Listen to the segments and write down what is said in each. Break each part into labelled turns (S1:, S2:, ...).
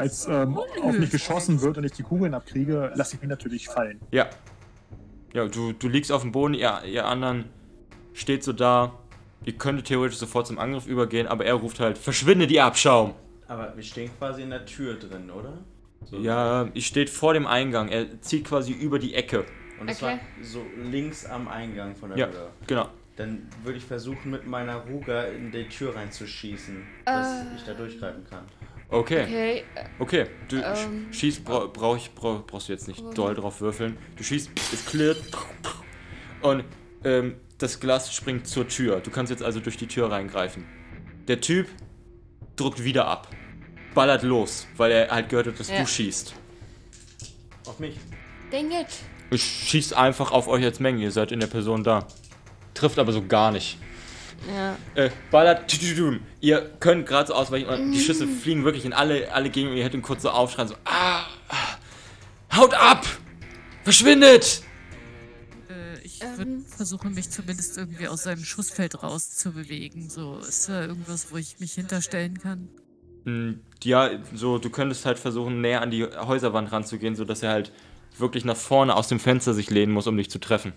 S1: als ähm, auf mich geschossen wird und ich die Kugeln abkriege, lasse ich mich natürlich fallen.
S2: Ja. Ja, du, du liegst auf dem Boden, ihr, ihr anderen steht so da. Ihr könntet theoretisch sofort zum Angriff übergehen, aber er ruft halt, verschwinde die Abschaum!
S3: Aber wir stehen quasi in der Tür drin, oder? So.
S2: Ja, ihr steht vor dem Eingang. Er zieht quasi über die Ecke.
S3: Und es
S4: Okay.
S3: war so links am Eingang von der
S2: Ja,
S3: Tür.
S2: genau.
S3: Dann würde ich versuchen, mit meiner Ruger in die Tür reinzuschießen, dass ich da durchgreifen kann.
S2: Okay.
S4: Okay, äh,
S2: Okay, du
S4: Ähm.
S2: sch- schießt, bra brauch ich, brauch, brauchst du jetzt nicht doll drauf würfeln. Du schießt, es klirrt und ähm, das Glas springt zur Tür. Du kannst jetzt also durch die Tür reingreifen. Der Typ druckt wieder ab. Ballert los, weil er halt gehört hat, dass
S4: Ja.
S2: du schießt.
S3: Auf mich.
S4: dang it.
S2: Ich schießt einfach auf euch als Menge, ihr seid in der Person da. Trifft aber so gar nicht.
S4: Ja.
S2: Äh, ballert, ihr könnt gerade so ausweichen und die Schüsse fliegen wirklich in alle, alle Gegenden. Ihr hättet kurz so aufschreien, so, ah, ah, haut ab! Verschwindet!
S5: Äh, ich würde
S4: Ähm.
S5: versuchen, mich zumindest irgendwie aus seinem Schussfeld rauszubewegen. So, ist da irgendwas, wo ich mich hinterstellen kann?
S2: Mm, Ja, so, du könntest halt versuchen, näher an die Häuserwand ranzugehen, sodass er halt wirklich nach vorne aus dem Fenster sich lehnen muss, um dich zu treffen.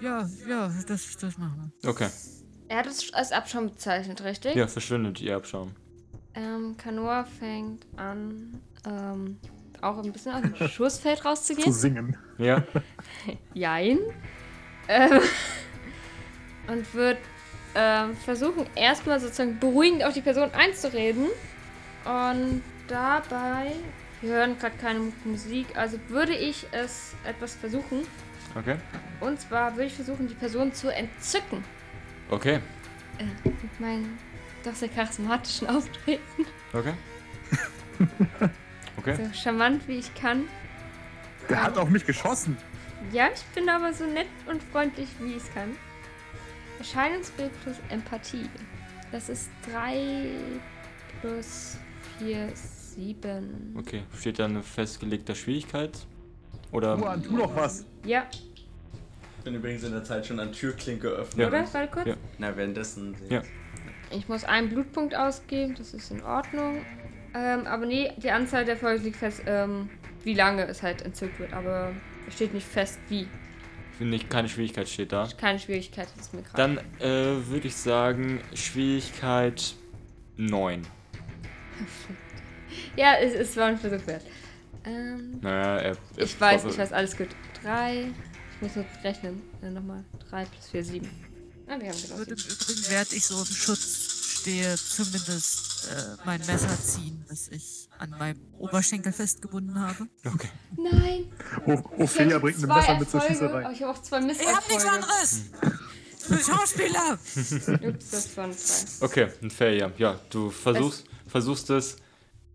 S5: Ja, ja, das, das machen
S2: Okay.
S4: Er hat es als Abschaum bezeichnet, richtig?
S2: Ja, verschwindet, ihr Abschaum.
S4: Ähm, Kanoa fängt an, ähm, auch ein bisschen aus dem Schussfeld
S1: Zu
S4: rauszugehen.
S1: singen.
S2: Ja?
S4: Jein. Ähm, und wird ähm, versuchen, erstmal sozusagen beruhigend auf die Person einzureden. Und dabei, wir hören gerade keine Musik, also würde ich es etwas versuchen.
S2: Okay.
S4: Und zwar würde ich versuchen, die Person zu entzücken.
S2: Okay.
S4: Äh, mit meinem doch sehr charismatischen Auftreten.
S2: Okay. Okay.
S4: So charmant wie ich kann.
S1: Der hat auf mich geschossen.
S4: Ja, ich bin aber so nett und freundlich, wie ich es kann. Erscheinungsbild plus Empathie. Das ist 3 plus 4, 7.
S2: Okay. Steht da eine festgelegte Schwierigkeit? Oder.
S1: Juan, tu doch was.
S4: Ja,
S3: ich bin übrigens in der Zeit schon an Türklinke öffnen. Ja.
S4: Oder? Warte kurz.
S2: Ja.
S3: Na, währenddessen.
S2: Ja.
S4: Ich muss einen Blutpunkt ausgeben, das ist in Ordnung. Ähm, aber nee, die Anzahl der Folgen liegt fest, ähm, wie lange es halt entzückt wird, aber es steht nicht fest, wie.
S2: Finde ich, keine Schwierigkeit steht da.
S4: Keine Schwierigkeit, das ist mir gerade.
S2: Dann äh, würde ich sagen, Schwierigkeit 9.
S4: ja, es, es war ein Versuch wert. Ähm,
S2: naja, er, er
S4: ich weiß, nicht, was alles gut. 3, muss nur rechnen. Äh, nochmal. Drei plus vier, sieben. Ah, wir haben
S5: Ich
S4: genau
S5: würde im. Übrigen, während ich so im Schutz stehe, zumindest äh, mein Messer ziehen, das ich an meinem Oberschenkel festgebunden habe.
S2: Okay.
S4: Nein!
S1: O Ophelia bringt ein Messer mit zur Schießerei.
S4: aber Ich habe auch zwei
S5: Ich hab nichts anderes! Ich bin Schauspieler!
S4: Ups, das waren zwei.
S2: Okay, ein Failure. Ja, du versuchst, versuchst es,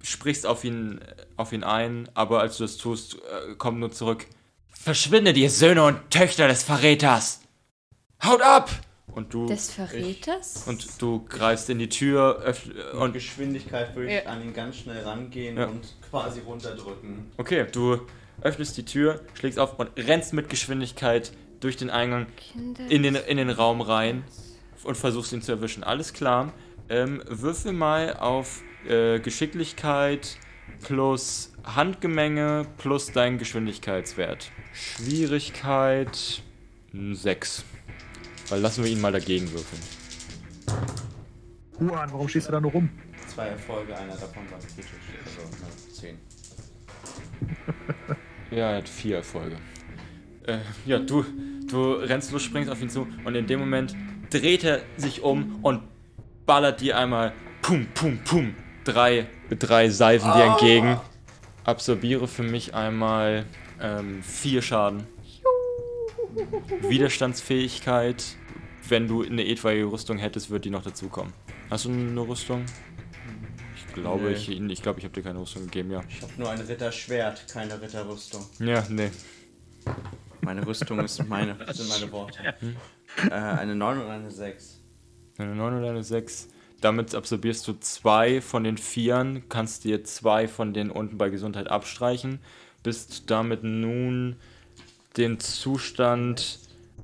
S2: sprichst auf ihn, auf ihn ein, aber als du das tust, äh, kommt nur zurück. Verschwindet, ihr Söhne und Töchter des Verräters! Haut ab! Und du,
S4: Des Verräters?
S2: und du greifst in die Tür öff-
S3: Und
S2: und
S3: Geschwindigkeit würde ich
S4: Ja.
S3: an ihn ganz schnell rangehen
S2: Ja.
S3: und quasi runterdrücken.
S2: Okay, du öffnest die Tür, schlägst auf und rennst mit Geschwindigkeit durch den Eingang
S4: Kinder.
S2: in den, in den Raum rein und versuchst ihn zu erwischen. Alles klar. Ähm, würfel mal auf äh, Geschicklichkeit plus Handgemenge plus dein Geschwindigkeitswert. Schwierigkeit 6. Weil lassen wir ihn mal dagegen würfeln.
S1: Juan, warum stehst du da nur rum?
S3: Zwei Erfolge, einer davon war kritisch. Also, na, zehn.
S2: Ja, er hat vier Erfolge. Äh, ja, du, du rennst los, springst auf ihn zu und in dem Moment dreht er sich um und ballert dir einmal pum, pum, pum. Drei, drei Seifen dir entgegen. Absorbiere für mich einmal ähm, vier Schaden. Widerstandsfähigkeit. Wenn du eine etwaige Rüstung hättest, wird die noch dazukommen. Hast du eine Rüstung? Ich glaube,
S3: Nee.
S2: ich, ich, glaube, ich habe dir keine Rüstung gegeben, ja.
S3: Ich habe nur ein Ritterschwert, keine Ritterrüstung.
S2: Ja, nee.
S3: Meine Rüstung ist meine, sind meine Worte. Äh, eine 9 und eine 6.
S2: Eine 9 oder eine 6. Damit absorbierst du zwei von den Vieren, kannst dir zwei von den unten bei Gesundheit abstreichen, bist damit nun den Zustand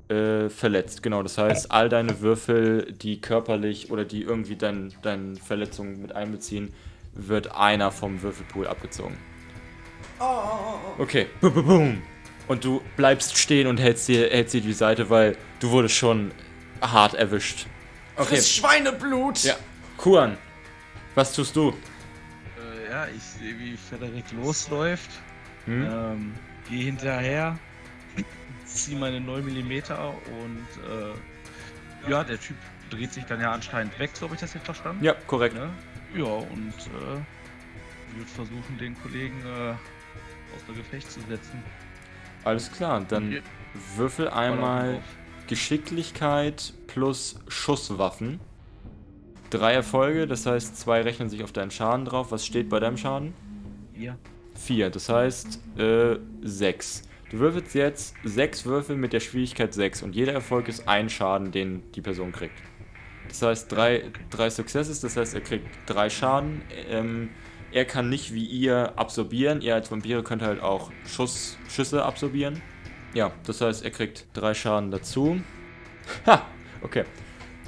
S2: äh, verletzt. Genau, das heißt, all deine Würfel, die körperlich oder die irgendwie dein, deine Verletzungen mit einbeziehen, wird einer vom Würfelpool abgezogen. Okay. Boom, boom, boom. Und du bleibst stehen und hältst dir, hältst dir die Seite, weil du wurdest schon hart erwischt. Okay.
S3: Das Schweineblut!
S2: Ja. Kuan, was tust du?
S6: Äh, ja, ich sehe, wie Frederik losläuft.
S2: Hm?
S6: Ähm, gehe hinterher, ziehe meine 9 mm und äh, ja, der Typ dreht sich dann ja anscheinend weg, so habe ich das jetzt verstanden.
S2: Ja, korrekt.
S6: Ne? Ja, und äh, wird versuchen, den Kollegen äh, außer Gefecht zu setzen.
S2: Alles klar, dann
S6: Ja.
S2: würfel einmal. Geschicklichkeit plus Schusswaffen. Drei Erfolge, das heißt, zwei rechnen sich auf deinen Schaden drauf. Was steht bei deinem Schaden?
S6: Ja.
S2: Vier, das heißt äh, sechs. Du würfelst jetzt sechs Würfel mit der Schwierigkeit 6 und jeder Erfolg ist ein Schaden, den die Person kriegt. Das heißt, drei, drei Successes, das heißt, er kriegt drei Schaden. Ähm, er kann nicht wie ihr absorbieren. Ihr als Vampire könnt halt auch Schuss, Schüsse absorbieren. Ja, das heißt, er kriegt drei Schaden dazu. Ha! Okay.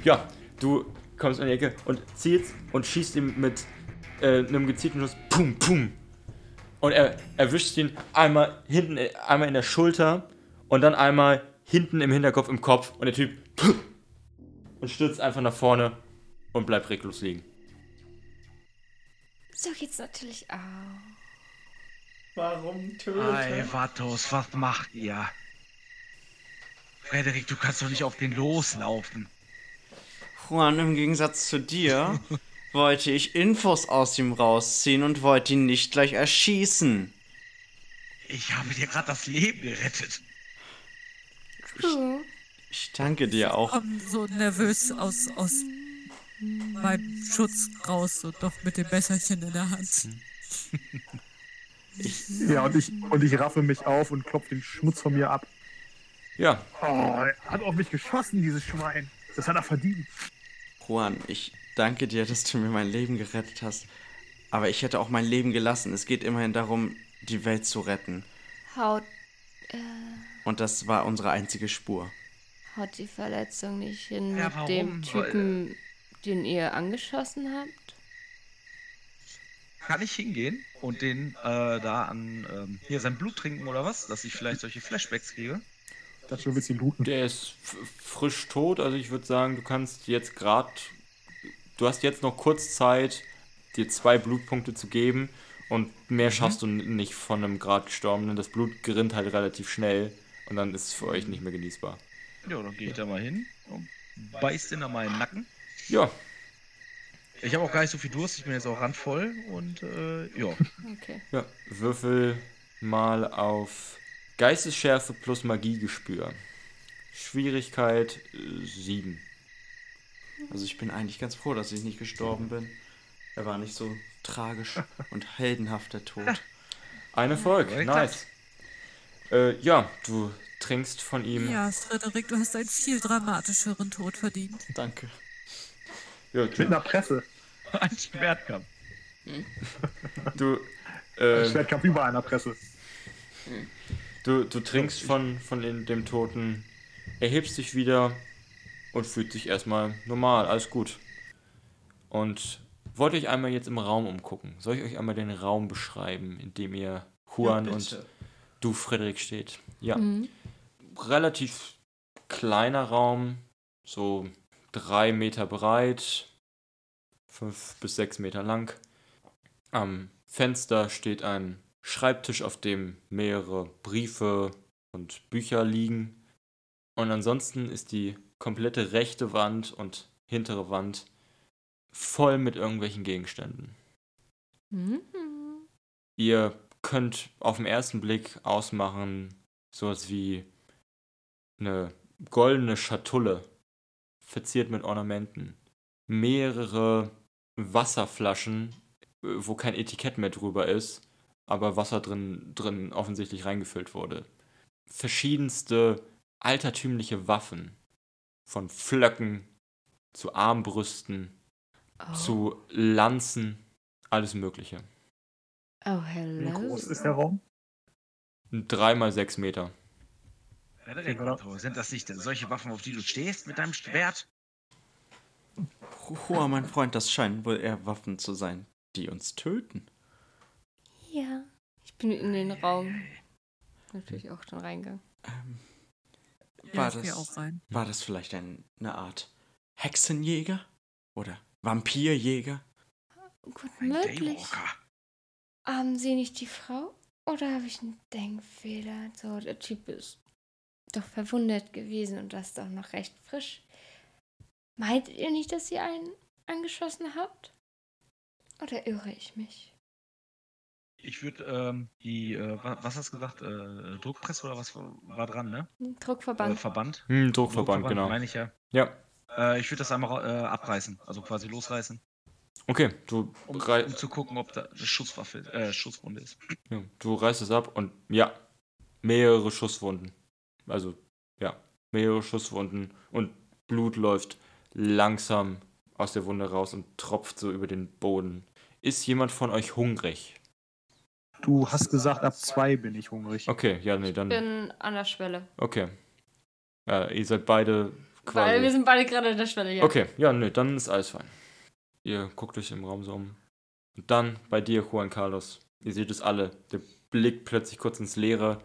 S2: Ja, du kommst an die Ecke und zielst und schießt ihm mit äh, einem gezielten Schuss. Pum, pum. Und er erwischt ihn einmal hinten, äh, einmal in der Schulter und dann einmal hinten im Hinterkopf im Kopf. Und der Typ und stürzt einfach nach vorne und bleibt reglos liegen.
S4: So geht's natürlich auch.
S2: Warum
S6: Ei, Vatos, was macht ihr? Frederik, du kannst doch nicht auf den loslaufen.
S3: Juan, im Gegensatz zu dir wollte ich Infos aus ihm rausziehen und wollte ihn nicht gleich erschießen.
S6: Ich habe dir gerade das Leben gerettet.
S4: Puh.
S3: Ich danke dir auch.
S5: Komm so nervös aus, aus meinem Schutz raus und doch mit dem Messerchen in der Hand.
S1: Ja, und ich, und ich raffe mich auf und klopfe den Schmutz von mir ab.
S2: Ja,
S1: Oh, er hat auf mich geschossen, dieses Schwein. Das hat er verdient.
S3: Juan, ich danke dir, dass du mir mein Leben gerettet hast. Aber ich hätte auch mein Leben gelassen. Es geht immerhin darum, die Welt zu retten.
S4: Haut,
S3: Und das war unsere einzige Spur.
S4: haut die Verletzung nicht hin
S6: Ja,
S4: mit
S6: warum?
S4: dem Typen, den ihr angeschossen habt?
S6: Kann ich hingehen und den äh, da an ähm, hier sein Blut trinken oder was? Dass ich vielleicht solche Flashbacks kriege?
S1: Das schon ein bisschen looten.
S2: der ist f- frisch tot. Also ich würde sagen, du kannst jetzt gerade... Du hast jetzt noch kurz Zeit, dir zwei Blutpunkte zu geben. Und mehr schaffst du nicht von einem gerade gestorbenen. Das Blut gerinnt halt relativ schnell. Und dann ist es für euch nicht mehr genießbar.
S6: Ja, dann gehe ich da mal hin und beißt den an meinen Nacken.
S2: Ja,
S6: Ich habe auch gar nicht so viel Durst, ich bin jetzt auch randvoll und äh, ja.
S4: Okay.
S2: Ja, würfel mal auf Geistesschärfe plus Magiegespür. Schwierigkeit 7.
S3: Also ich bin eigentlich ganz froh, dass ich nicht gestorben bin. Er war nicht so tragisch und heldenhaft der Tod.
S2: Ein Erfolg, nice. Äh, ja, du trinkst von ihm.
S5: Ja, Frederik, du hast einen viel dramatischeren Tod verdient.
S3: Danke.
S2: Ja,
S1: Mit
S2: du,
S1: einer Presse.
S6: Ein Schwertkampf.
S2: du,
S1: Ein
S2: äh,
S1: Schwertkampf über einer Presse.
S2: du, du trinkst von, von den, dem Toten, erhebst dich wieder und fühlt sich erstmal normal, alles gut. Und wollt euch einmal jetzt im Raum umgucken. Soll ich euch einmal den Raum beschreiben, in dem ihr Juan und du, Frederik, steht? Ja.
S4: Mhm.
S2: relativ kleiner Raum, so drei Meter breit, fünf bis sechs Meter lang. Am Fenster steht ein Schreibtisch, auf dem mehrere Briefe und Bücher liegen. Und ansonsten ist die komplette rechte Wand und hintere Wand voll mit irgendwelchen Gegenständen.
S4: Mhm.
S2: Ihr könnt auf den ersten Blick ausmachen, sowas wie eine goldene Schatulle, verziert mit Ornamenten. Mehrere Wasserflaschen, äh, wo kein Etikett mehr drüber ist, aber Wasser drin, drin offensichtlich reingefüllt wurde. Verschiedenste altertümliche Waffen. Von Flöcken zu Armbrüsten
S4: Oh.
S2: zu Lanzen, alles Mögliche.
S4: oh,
S1: Wie
S4: hello.
S1: groß ist der Raum?
S2: Drei mal sechs Meter.
S6: Frederik, sind das nicht solche Waffen, auf die du stehst mit deinem Schwert?
S3: Juan, mein Freund, das scheinen wohl eher Waffen zu sein, die uns töten.
S4: Ja. Ich bin in den Raum natürlich auch schon reingegangen.
S3: Ähm,
S5: Ja,
S3: war,
S5: auch
S3: das,
S5: rein.
S3: war das vielleicht ein, eine Art Hexenjäger? Oder Vampirjäger?
S4: Gut
S6: Ein
S4: möglich. Haben Sie nicht die Frau? Oder habe ich einen Denkfehler? So, der Typ ist doch verwundet gewesen und das doch noch recht frisch. Meint ihr nicht, dass ihr einen angeschossen habt? Oder irre ich mich?
S6: Ich würde ähm, die, äh, wa- was hast du gesagt, äh, Druckpresse oder was war dran, ne?
S4: Ein
S6: Äh,
S4: Druckverband.
S6: Verband.
S2: Hm, Druckverband, genau.
S6: meine ich ja.
S2: Ja.
S6: Äh, ich würde das einmal äh, abreißen, also quasi losreißen,
S2: Okay, du,
S6: um,
S2: rei
S6: um zu gucken, ob da eine Schusswaffe, äh, Schusswunde ist.
S2: ja, du reißt es ab und ja, mehrere Schusswunden. Also, ja, mehrere Schusswunden und Blut läuft langsam aus der Wunde raus und tropft so über den Boden. Ist jemand von euch hungrig?
S1: Du hast gesagt, ab zwei bin ich hungrig.
S2: Okay, ja, nee, dann.
S4: bin an der Schwelle.
S2: Okay. Ja, ihr seid beide quasi.
S4: Weil wir sind beide gerade an der Schwelle, ja.
S2: Okay, ja, nee, dann ist alles fein. Ihr guckt euch im Raum so um. Und dann bei dir, Juan Carlos. Ihr seht es alle. Der Blick plötzlich kurz ins Leere.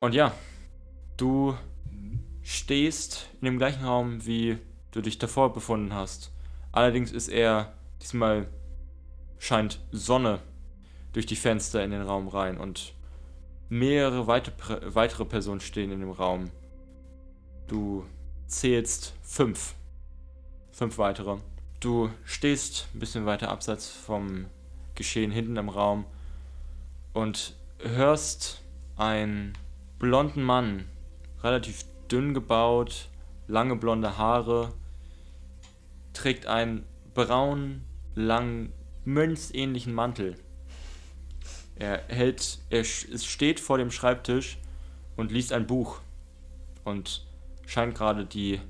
S2: Und ja, du stehst in dem gleichen Raum, wie du dich davor befunden hast. Allerdings ist er, diesmal scheint Sonne durch die Fenster in den Raum rein und mehrere weite, weitere Personen stehen in dem Raum. Du zählst fünf. Fünf weitere. Du stehst ein bisschen weiter abseits vom Geschehen hinten im Raum und hörst einen blonden Mann, relativ dünn gebaut, lange blonde Haare, trägt einen braunen, langen, mönchsähnlichen Mantel. Er hält, er steht vor dem Schreibtisch und liest ein Buch und scheint gerade die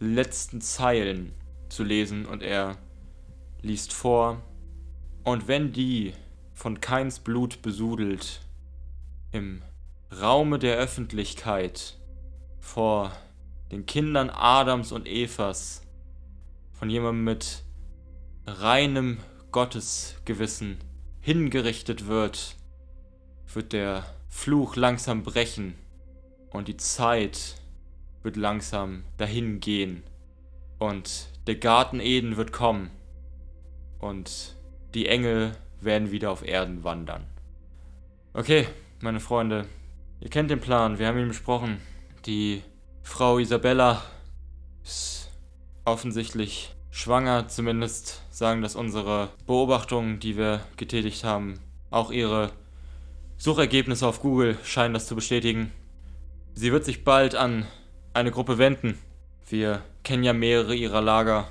S2: letzten Zeilen zu lesen und er liest vor. Und wenn die von Keins Blut besudelt im Raume der Öffentlichkeit vor den Kindern Adams und Evas von jemandem mit reinem Gottesgewissen hingerichtet wird, wird der Fluch langsam brechen und die Zeit wird langsam dahin gehen und der Garten Eden wird kommen und die Engel werden wieder auf Erden wandern. Okay, meine Freunde, ihr kennt den Plan, wir haben ihn besprochen. Die Frau Isabella ist offensichtlich schwanger, zumindest sagen das unsere Beobachtungen, die wir getätigt haben. Auch ihre Suchergebnisse auf Google scheinen das zu bestätigen. Sie wird sich bald an eine Gruppe wenden. Wir kennen ja mehrere ihrer Lager.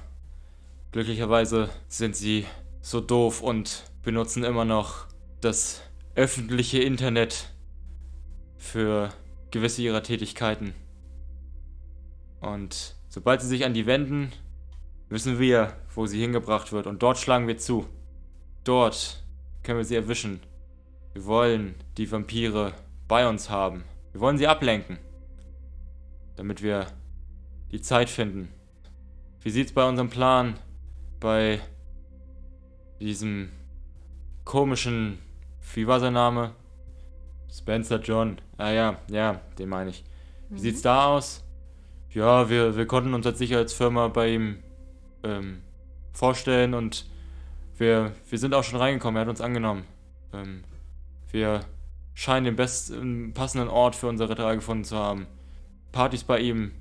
S2: Glücklicherweise sind sie so doof und benutzen immer noch das öffentliche Internet für gewisse ihrer Tätigkeiten. Und sobald sie sich an die wenden, wissen wir, wo sie hingebracht wird. Und dort schlagen wir zu. Dort können wir sie erwischen. Wir wollen die Vampire bei uns haben. Wir wollen sie ablenken. Damit wir die Zeit finden. Wie sieht's bei unserem Plan bei diesem komischen, wie war sein Name? Spencer John. Ah ja, ja, den meine ich. Wie sieht's da aus? Ja, wir, wir konnten uns als Sicherheitsfirma bei ihm ähm, vorstellen und wir, wir sind auch schon reingekommen. Er hat uns angenommen. Ähm, wir scheinen den besten, passenden Ort für unsere Ritual gefunden zu haben. Partys bei ihm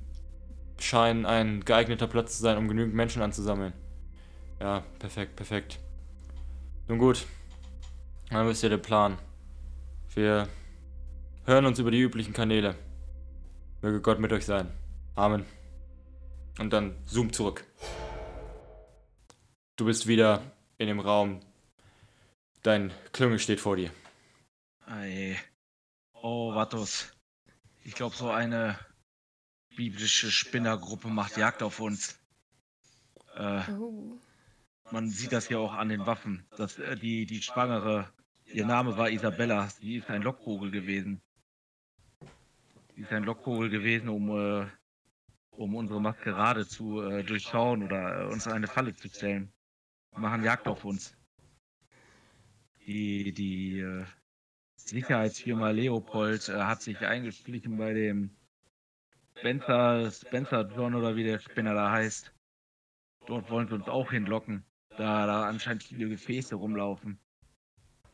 S2: scheinen ein geeigneter Platz zu sein, um genügend Menschen anzusammeln. Ja, perfekt, perfekt. Nun gut, dann wisst ihr der Plan. Wir hören uns über die üblichen Kanäle. Möge Gott mit euch sein. Amen. Und dann zoom zurück. Du bist wieder in dem Raum. Dein Klüngel steht vor dir.
S6: Ei. Oh, Vatos. Ich glaube, so eine biblische Spinnergruppe macht Jagd auf uns. Äh,
S4: Oh.
S6: man sieht das ja auch an den Waffen. Dass, äh, die, die Schwangere, ihr Name war Isabella, sie ist ein Lockvogel gewesen. Sie ist ein Lockvogel gewesen, um, äh, um unsere Maskerade zu äh, durchschauen oder äh, uns in eine Falle zu stellen. Die machen Jagd auf uns. die, die äh, Sicherheitsfirma Leopold äh, hat sich eingeschlichen bei dem Spencer, Spencer John oder wie der Spinner da heißt. Dort wollen sie uns auch hinlocken, da da anscheinend viele Gefäße rumlaufen.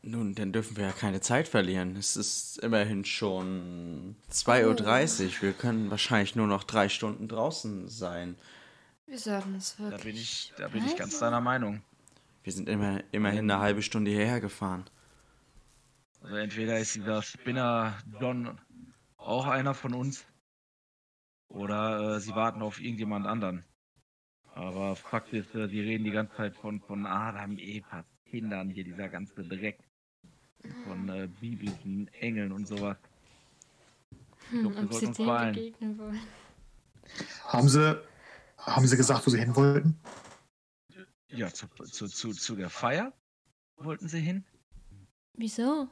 S3: Nun, dann dürfen wir ja keine Zeit verlieren. Es ist immerhin schon 2.30 Uhr. Wir können wahrscheinlich nur noch drei Stunden draußen sein.
S4: Wir sollten es
S6: Da
S4: wirklich.
S6: bin ich, da bin ich ganz deiner Meinung.
S3: Wir sind immer, immerhin eine halbe Stunde hierher gefahren.
S6: Also entweder ist dieser Spinner John auch einer von uns oder äh, sie warten auf irgendjemand anderen. Aber Fakt ist, äh, sie reden die ganze Zeit von, von Adam, Eva, Kindern hier, dieser ganze Dreck. Von äh, biblischen Engeln und sowas. Ich glaub, wir
S4: Ob sie
S6: uns beeilen.
S4: begegnen wollen.
S1: Haben sie, haben sie gesagt, wo sie hin wollten?
S6: Ja, zu, zu, zu, zu der Feier wollten sie hin.
S4: Wieso?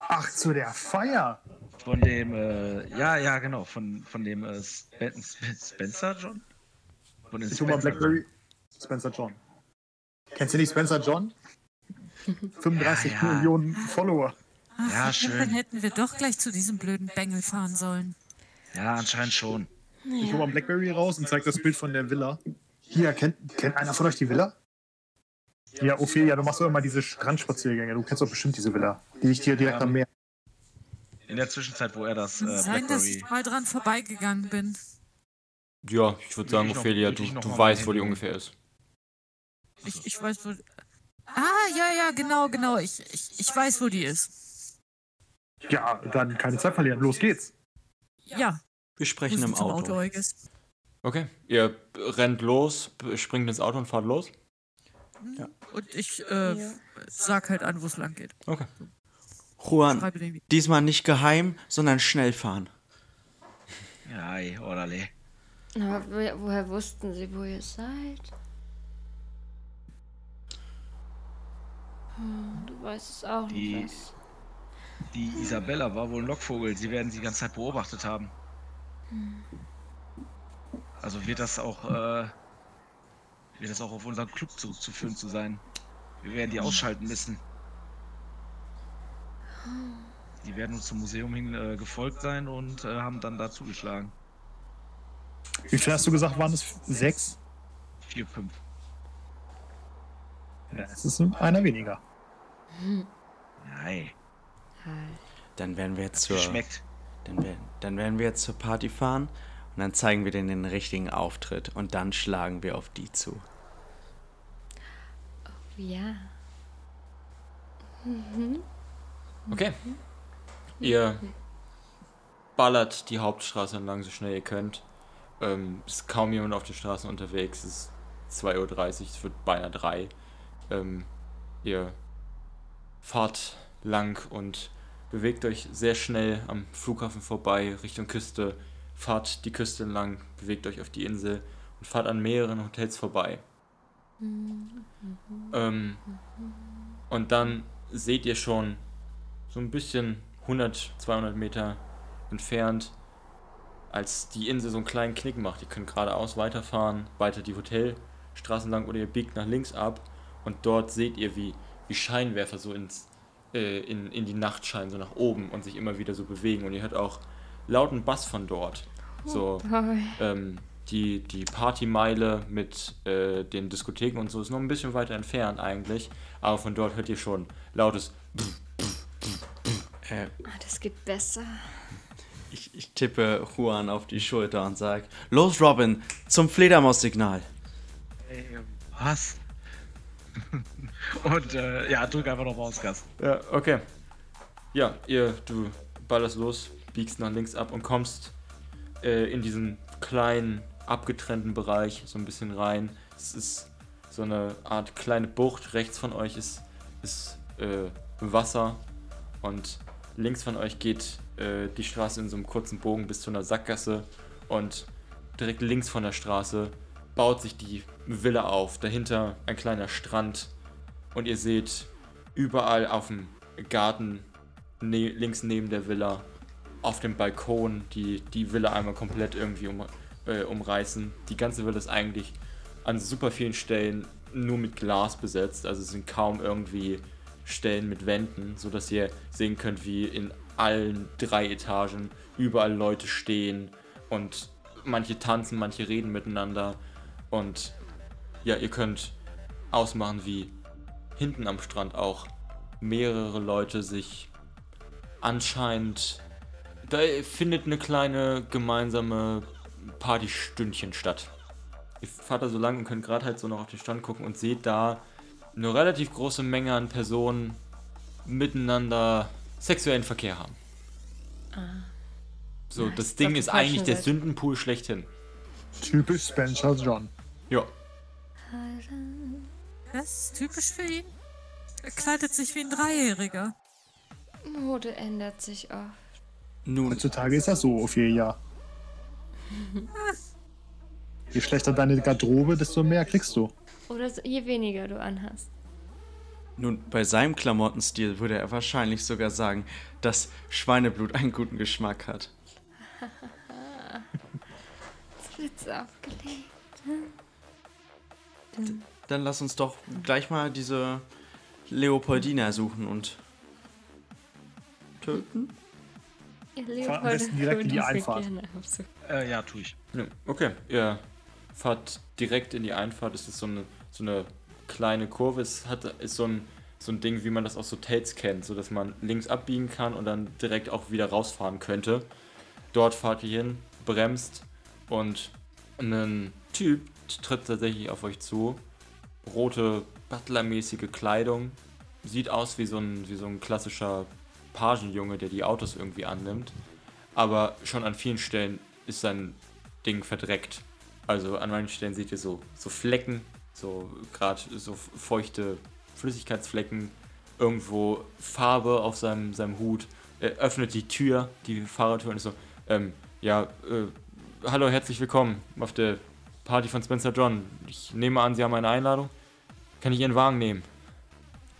S1: Ach, zu der Feier.
S6: Von dem, äh, ja, ja, genau, von, von dem äh, Spen Spen Spencer John? Von dem
S1: Ich hol mal
S6: Spencer
S1: Blackberry. Spencer John. Kennst du nicht Spencer John? 35
S6: Ja, ja.
S1: Millionen Follower.
S5: Ach,
S6: Ja,
S5: dann
S6: schön.
S5: hätten wir doch gleich zu diesem blöden Bengel fahren sollen.
S6: Ja, anscheinend schon.
S1: Ich hol mal Blackberry raus und zeig das Bild von der Villa. Hier, kennt, kennt einer von euch die Villa? Ja, Ophelia, du machst doch immer diese Strandspaziergänge. Du kennst doch bestimmt diese Villa. Die liegt hier direkt
S6: Ja.
S1: am Meer.
S6: In der Zwischenzeit, wo er das
S5: Kann
S6: äh,
S5: sein, dass
S6: Blackberry.
S5: ich mal dran vorbeigegangen bin.
S2: Ja, ich würde sagen,
S6: ich
S2: Ophelia, du,
S6: noch
S2: du
S6: mal
S2: weißt, wo die ungefähr ist.
S5: Ich, ich weiß, wo. Ah, ja, ja, genau, genau. Ich, ich, ich weiß, wo die ist.
S1: Ja, dann keine Zeit verlieren. Los geht's.
S5: Ja,
S3: Wir sprechen im Auto.
S5: Auto.
S2: Okay, ihr rennt los, springt ins Auto und fahrt los.
S5: Und ich äh,
S4: Ja.
S5: sag halt an, wo es lang geht.
S2: Okay.
S3: Juan, diesmal nicht geheim, sondern schnell fahren.
S6: Ja, orderly.
S4: Aber woher, woher wussten sie, wo ihr seid? Du weißt es auch
S6: Die-
S4: nicht. Was.
S6: Die Isabella war wohl ein Lockvogel. Sie werden sie die ganze Zeit beobachtet haben. Also wird das auch, äh, wird das auch auf unseren Club zurückzuführen zu sein. Wir werden die ausschalten müssen. Die werden uns zum Museum hin äh, gefolgt sein und äh, haben dann da zugeschlagen.
S1: Wie viel hast du gesagt, waren es? Sechs?
S6: Vier, fünf.
S1: Ja, es ist einer weniger.
S6: Nein,
S3: Dann werden wir jetzt zur,
S6: schmeckt.
S3: dann werden, dann werden wir jetzt zur Party fahren und dann zeigen wir denen den richtigen Auftritt und dann schlagen wir auf die zu.
S4: Ja.
S2: Okay. Ihr ballert die Hauptstraße entlang, so schnell ihr könnt. Ähm, es ist kaum jemand auf den Straßen unterwegs. Es ist 2.30 Uhr, es wird beinahe 3. Ähm, ihr fahrt lang und bewegt euch sehr schnell am Flughafen vorbei, Richtung Küste. Fahrt die Küste entlang, bewegt euch auf die Insel und fahrt an mehreren Hotels vorbei. Ähm, und dann seht ihr schon so ein bisschen 100, 200 Meter entfernt, als die Insel so einen kleinen Knick macht. Ihr könnt geradeaus weiterfahren, weiter die Hotelstraßen lang oder ihr biegt nach links ab und dort seht ihr, wie, wie Scheinwerfer so ins, äh, in, in die Nacht scheinen, so nach oben und sich immer wieder so bewegen. Und ihr hört auch lauten Bass von dort. So, ähm, die, die Partymeile mit äh, den Diskotheken und so ist noch ein bisschen weiter entfernt eigentlich, aber von dort hört ihr schon lautes
S3: Äh,
S4: Ah, das geht besser.
S3: ich, ich tippe Juan auf die Schulter und sag, los Robin, zum Fledermaussignal.
S6: Ey, was? Und äh, ja, drück einfach noch mal aufs Gas.
S2: Ja, okay. Ja, ihr, du ballerst los, biegst nach links ab und kommst äh, in diesen kleinen, abgetrennten Bereich so ein bisschen rein. Es ist so eine Art kleine Bucht. Rechts von euch ist, ist äh, Wasser und links von euch geht äh, die Straße in so einem kurzen Bogen bis zu einer Sackgasse und direkt links von der Straße baut sich die Villa auf. Dahinter ein kleiner Strand und ihr seht überall auf dem Garten ne links neben der Villa auf dem Balkon die die Villa einmal komplett irgendwie um, äh, umreißen. Die ganze Villa ist eigentlich an super vielen Stellen nur mit Glas besetzt, also es sind kaum irgendwie Stellen mit Wänden, sodass ihr sehen könnt, wie in allen drei Etagen überall Leute stehen und manche tanzen, manche reden miteinander und ja, ihr könnt ausmachen, wie hinten am Strand auch mehrere Leute sich anscheinend da findet eine kleine gemeinsame Partystündchen statt. Ihr fahrt da so lang und könnt gerade halt so noch auf den Stand gucken und seht da eine relativ große Menge an Personen miteinander sexuellen Verkehr haben. So,
S4: Nice.
S2: das Ding ist eigentlich der. Sündenpool schlechthin.
S1: Typisch Spencer John.
S2: Ja.
S5: Das ist typisch für ihn. Er kleidet sich wie ein Dreijähriger.
S4: Mode ändert sich oft.
S3: Nun,
S1: Heutzutage ist das so, Ophelia. Je schlechter deine Garderobe, desto mehr kriegst du.
S4: Oder so, je weniger du anhast.
S3: nun, bei seinem Klamottenstil würde er wahrscheinlich sogar sagen, dass Schweineblut einen guten Geschmack hat.
S4: Spitz aufgelegt.
S3: Dann lass uns doch gleich mal diese Leopoldina suchen und töten.
S1: Am besten direkt in die Einfahrt.
S6: Äh, ja, tue ich.
S2: Ja, okay. Ihr fahrt direkt in die Einfahrt. Es ist so eine, so eine kleine Kurve. Es hat, ist so ein, so ein Ding, wie man das aus Hotels kennt, so dass man links abbiegen kann und dann direkt auch wieder rausfahren könnte. Dort fahrt ihr hin, bremst und ein Typ tritt tatsächlich auf euch zu. Rote, butlermäßige Kleidung. Sieht aus wie so ein, wie so ein klassischer Pagenjunge, der die Autos irgendwie annimmt. Aber schon an vielen Stellen ist sein Ding verdreckt. Also an manchen Stellen seht ihr so, so Flecken, so gerade so feuchte Flüssigkeitsflecken, irgendwo Farbe auf seinem, seinem Hut. Er öffnet die Tür, die Fahrertür und ist so, ähm, ja, äh, hallo, herzlich willkommen auf der Party von Spencer John. Ich nehme an, Sie haben eine Einladung. Kann ich Ihren Wagen nehmen?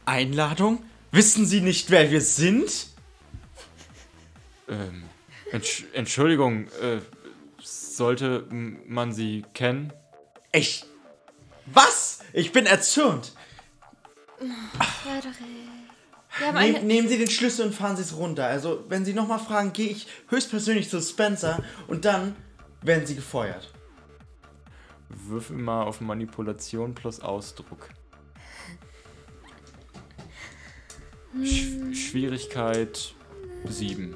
S3: Einladung? Wissen Sie nicht, wer wir sind?
S2: Ähm, Entsch Entschuldigung, äh, sollte man Sie kennen?
S3: Ich. Was? Ich bin erzürnt.
S4: Frederik.
S3: Nehm,
S4: eine.
S3: nehmen Sie den Schlüssel und fahren Sie es runter. Also, wenn Sie nochmal fragen, gehe ich höchstpersönlich zu Spencer und dann werden Sie gefeuert.
S2: Würfel mal auf Manipulation plus Ausdruck. Sch Schwierigkeit 7.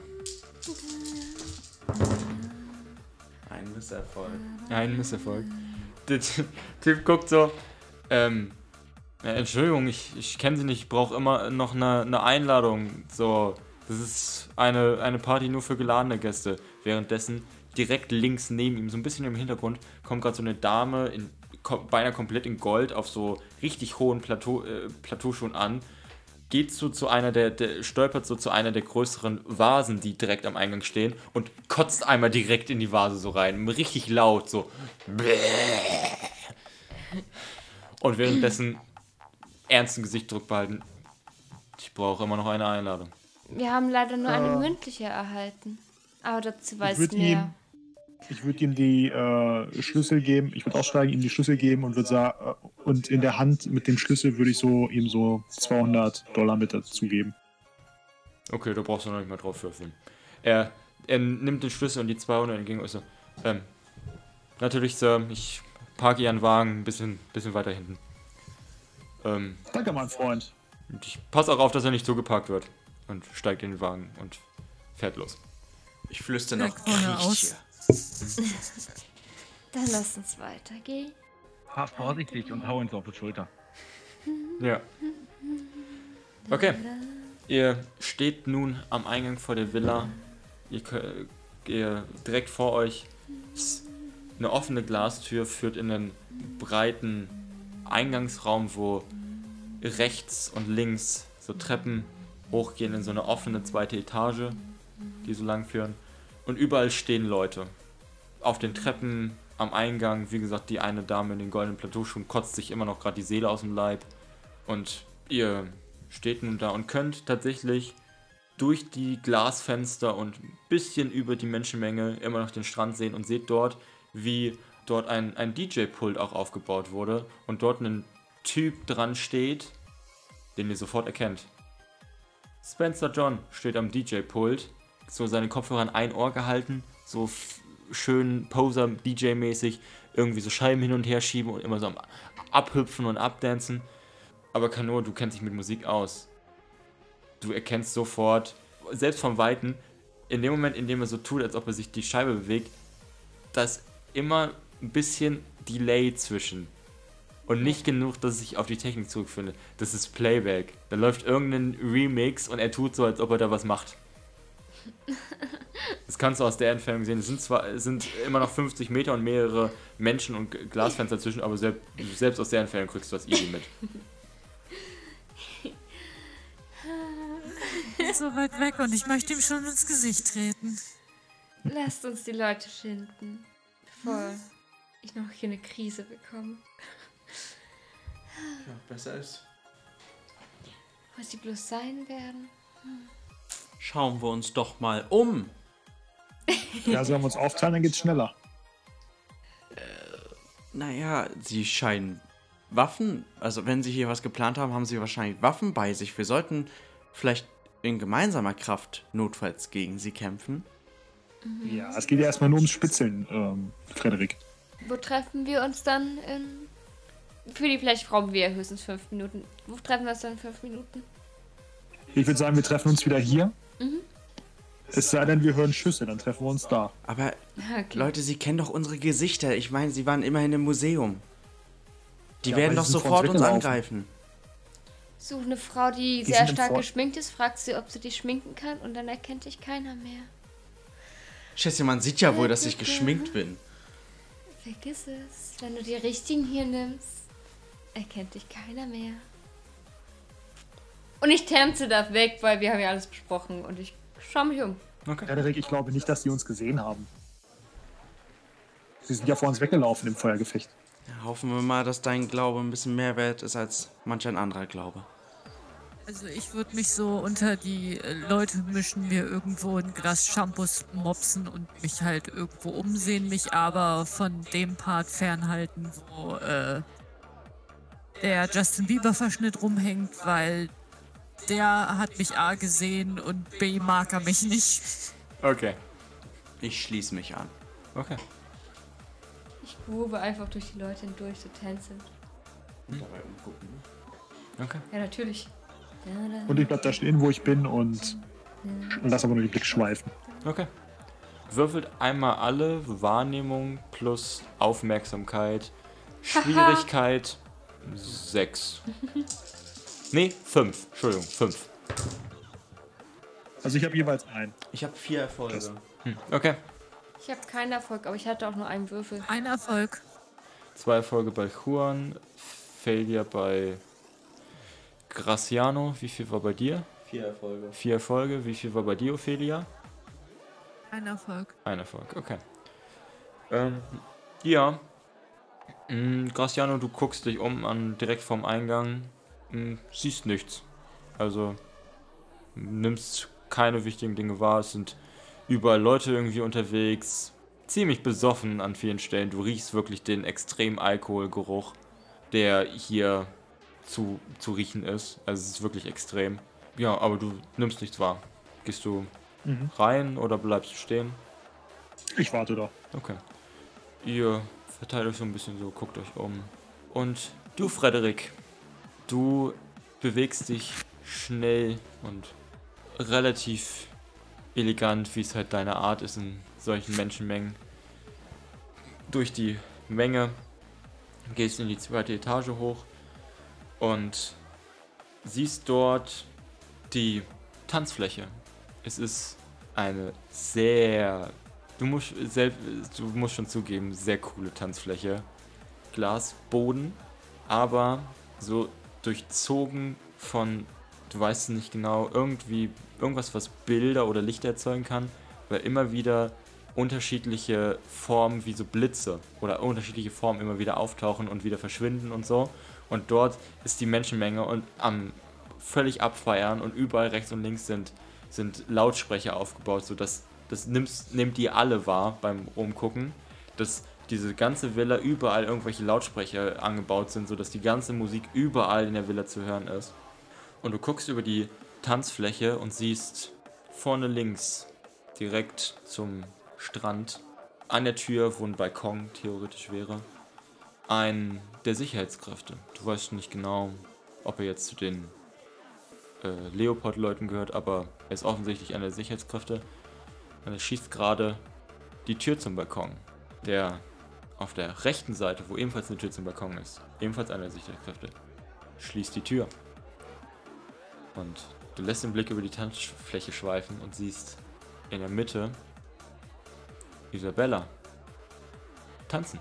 S3: Ein Misserfolg.
S2: Ein Misserfolg. Der Ty- Typ guckt so, ähm, Entschuldigung, ich, ich kenne Sie nicht, ich brauche immer noch eine, eine Einladung. So, das ist eine, eine Party nur für geladene Gäste. Währenddessen direkt links neben ihm, so ein bisschen im Hintergrund, kommt gerade so eine Dame in kom beinahe komplett in Gold auf so richtig hohen Plateau, äh, Plateauschuhen an. Geht so zu einer der, der, stolpert so zu einer der größeren Vasen, die direkt am Eingang stehen und kotzt einmal direkt in die Vase so rein. Richtig laut, so. Und währenddessen ernsten Gesichtdruck behalten. Ich brauche immer noch eine Einladung.
S4: Wir haben leider nur eine mündliche erhalten. Aber dazu weiß
S1: würd
S4: mehr.
S1: Ich würde ihm die äh, Schlüssel geben, ich würde aussteigen, ihm die Schlüssel geben und würde sagen, äh, und in der Hand mit dem Schlüssel würde ich so ihm so 200 Dollar mit dazu geben.
S2: Okay, da brauchst du noch nicht mal drauf würfeln. Er, er nimmt den Schlüssel und die 200 entgegen und ist so, ähm, natürlich, Sir, ich parke Ihren Wagen ein bisschen, bisschen weiter hinten. Ähm,
S1: Danke, mein Freund.
S2: und ich passe auch auf, dass er nicht zugeparkt wird. Und steigt in den Wagen und fährt los.
S3: Ich flüstere noch. Grieche.
S4: Dann lass uns weitergehen.
S6: Fahr vorsichtig und hau uns auf die Schulter.
S2: Ja. Okay. Ihr steht nun am Eingang vor der Villa. Ihr, ihr direkt vor euch ist eine offene Glastür führt in einen breiten Eingangsraum, wo rechts und links so Treppen hochgehen in so eine offene zweite Etage, die so lang führen. Und überall stehen Leute. Auf den Treppen, am Eingang, wie gesagt, die eine Dame in den goldenen Plateauschuhen kotzt sich immer noch gerade die Seele aus dem Leib. Und ihr steht nun da und könnt tatsächlich durch die Glasfenster und ein bisschen über die Menschenmenge immer noch den Strand sehen und seht dort, wie dort ein, ein DJ-Pult auch aufgebaut wurde und dort ein Typ dran steht, den ihr sofort erkennt. Spencer John steht am DJ-Pult, so seine Kopfhörer an ein Ohr gehalten, so schön Poser-DJ-mäßig, irgendwie so Scheiben hin und her schieben und immer so am Abhüpfen und Abdancen. Aber Kano, du kennst dich mit Musik aus. Du erkennst sofort, selbst vom Weiten, in dem Moment, in dem er so tut, als ob er sich die Scheibe bewegt, da ist immer ein bisschen Delay zwischen. Und nicht genug, dass es sich auf die Technik zurückfindet. Das ist Playback. Da läuft irgendein Remix und er tut so, als ob er da was macht. Das kannst du aus der Entfernung sehen. Es sind zwar sind immer noch 50 Meter und mehrere Menschen und Glasfenster zwischen, aber selbst, selbst aus der Entfernung kriegst du das easy mit.
S5: so weit weg und ich möchte ihm schon ins Gesicht treten.
S4: Lasst uns die Leute schinden, bevor ich noch hier eine Krise bekomme.
S3: Ja, besser ist.
S4: Was sie bloß sein werden.
S3: Schauen wir uns doch mal um.
S1: Ja, sollen wir uns aufteilen, dann geht's schneller.
S3: Naja, sie scheinen Waffen, also wenn sie hier was geplant haben, haben sie wahrscheinlich Waffen bei sich. Wir sollten vielleicht in gemeinsamer Kraft notfalls gegen sie kämpfen.
S1: Ja, es geht ja erstmal nur ums Spitzeln, ähm, Frederik.
S4: Wo treffen wir uns dann in. Für die vielleicht brauchen wir höchstens fünf Minuten. Wo treffen wir uns dann in fünf Minuten?
S1: Ich würde sagen, wir treffen uns wieder hier. Es sei denn, wir hören Schüsse, dann treffen wir uns da.
S3: Aber
S4: Okay.
S3: Leute, sie kennen doch unsere Gesichter. Ich meine, sie waren immerhin im Museum. Die
S1: Ja,
S3: werden doch sofort
S1: uns
S3: angreifen.
S4: Such eine Frau, die,
S1: Die
S4: sehr stark geschminkt ist, fragst sie, ob sie dich schminken kann und dann erkennt dich keiner mehr.
S3: Schätze, man sieht ja wohl, dass ich geschminkt bin.
S4: Vergiss es. Wenn du die richtigen hier nimmst, erkennt dich keiner mehr. Und ich tänze da weg, weil wir haben ja alles besprochen und ich schau mich um.
S2: Okay.
S1: Frederik, ich glaube nicht, dass sie uns gesehen haben. Sie sind ja vor uns weggelaufen im Feuergefecht.
S3: Ja, hoffen wir mal, dass dein Glaube ein bisschen mehr wert ist als manch ein anderer Glaube.
S5: Also ich würde mich so unter die äh, Leute mischen, mir irgendwo ein Glas Shampoos mopsen und mich halt irgendwo umsehen, mich aber von dem Part fernhalten, wo äh, der Justin Bieber Verschnitt rumhängt, weil der hat mich A gesehen und B mag er mich nicht.
S2: Okay.
S3: Ich schließe mich an.
S2: Okay.
S4: Ich groove einfach durch die Leute hindurch, so tänzelnd.
S2: Okay.
S4: Ja, natürlich. Ja, da-
S1: Und ich bleib da stehen, wo ich bin und lass aber nur den Blick schweifen.
S2: Okay. Würfelt einmal alle Wahrnehmung plus Aufmerksamkeit. Schwierigkeit 6. Nee, 5. Entschuldigung, 5.
S1: Also ich habe jeweils einen.
S3: Ich habe vier Erfolge.
S2: Okay.
S4: Ich habe keinen Erfolg, aber ich hatte auch nur einen Würfel.
S5: Ein Erfolg.
S2: Zwei Erfolge bei Juan. Failure bei Graciano. Wie viel war bei dir?
S3: Vier Erfolge.
S2: Vier Erfolge. Wie viel war bei dir, Ophelia?
S5: Ein Erfolg.
S2: Ein Erfolg, okay. Ähm, ja. Mm, Graciano, du guckst dich um an direkt vorm Eingang. Mm, siehst nichts. Also nimmst keine wichtigen Dinge wahr. Es sind überall Leute irgendwie unterwegs. Ziemlich besoffen an vielen Stellen. Du riechst wirklich den extremen Alkoholgeruch, der hier zu, zu riechen ist. Also es ist wirklich extrem. Ja, aber du nimmst nichts wahr. Gehst du rein oder bleibst du stehen?
S1: Ich warte da.
S2: Okay. Ihr verteilt euch so ein bisschen so, guckt euch um. Und du, Frederik, du bewegst dich schnell und relativ elegant, wie es halt deine Art ist in solchen Menschenmengen. Durch die Menge gehst in die zweite Etage hoch und siehst dort die Tanzfläche. Es ist eine sehr Du musst, selbst, du musst schon zugeben, sehr coole Tanzfläche. Glasboden, aber so durchzogen von, du weißt nicht genau, irgendwie irgendwas, was Bilder oder Licht erzeugen kann, weil immer wieder unterschiedliche Formen wie so Blitze oder unterschiedliche Formen immer wieder auftauchen und wieder verschwinden und so. Und dort ist die Menschenmenge und am völlig abfeiern und überall rechts und links sind, sind Lautsprecher aufgebaut, sodass das nimmst, nehmt ihr alle wahr beim Umgucken, dass diese ganze Villa überall irgendwelche Lautsprecher angebaut sind, sodass die ganze Musik überall in der Villa zu hören ist. Und du guckst über die Tanzfläche und siehst vorne links, direkt zum Strand, an der Tür, wo ein Balkon theoretisch wäre, ein der Sicherheitskräfte. Du weißt nicht genau, ob er jetzt zu den äh, Leopold-Leuten gehört, aber er ist offensichtlich einer der Sicherheitskräfte. Und er schießt gerade die Tür zum Balkon, der auf der rechten Seite, wo ebenfalls eine Tür zum Balkon ist, ebenfalls einer der Sicherheitskräfte, schließt die Tür. Und du lässt den Blick über die Tanzfläche schweifen und siehst in der Mitte Isabella tanzen.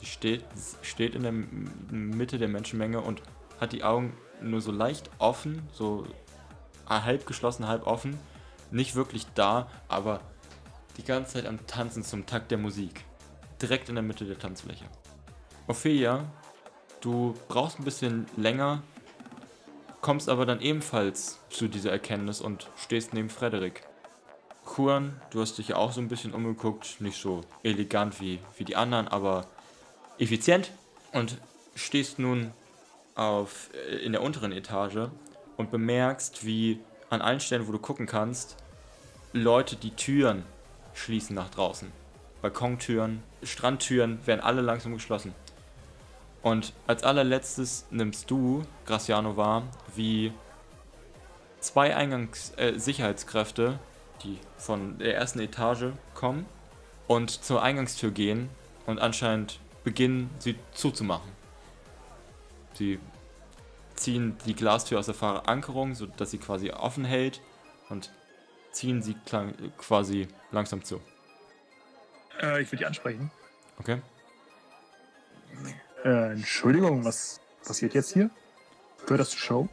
S2: Die steht, steht in der Mitte der Menschenmenge und hat die Augen nur so leicht offen, so halb geschlossen, halb offen. Nicht wirklich da, aber die ganze Zeit am Tanzen zum Takt der Musik. Direkt in der Mitte der Tanzfläche. Ophelia, du brauchst ein bisschen länger, kommst aber dann ebenfalls zu dieser Erkenntnis und stehst neben Frederik. Kuan, du hast dich ja auch so ein bisschen umgeguckt, nicht so elegant wie, wie die anderen, aber effizient und stehst nun auf, äh, in der unteren Etage und bemerkst, wie an allen Stellen, wo du gucken kannst, Leute die Türen schließen nach draußen. Balkontüren, Strandtüren werden alle langsam geschlossen. Und als allerletztes nimmst du, Graciano wahr, wie zwei Eingangs äh, die von der ersten Etage kommen und zur Eingangstür gehen und anscheinend beginnen, sie zuzumachen. Sie ziehen die Glastür aus der Verankerung, sodass sie quasi offen hält und ziehen sie quasi langsam zu.
S1: Äh, ich will die ansprechen.
S2: Okay.
S1: Äh, Entschuldigung, was passiert jetzt hier? Gehört das zur Show?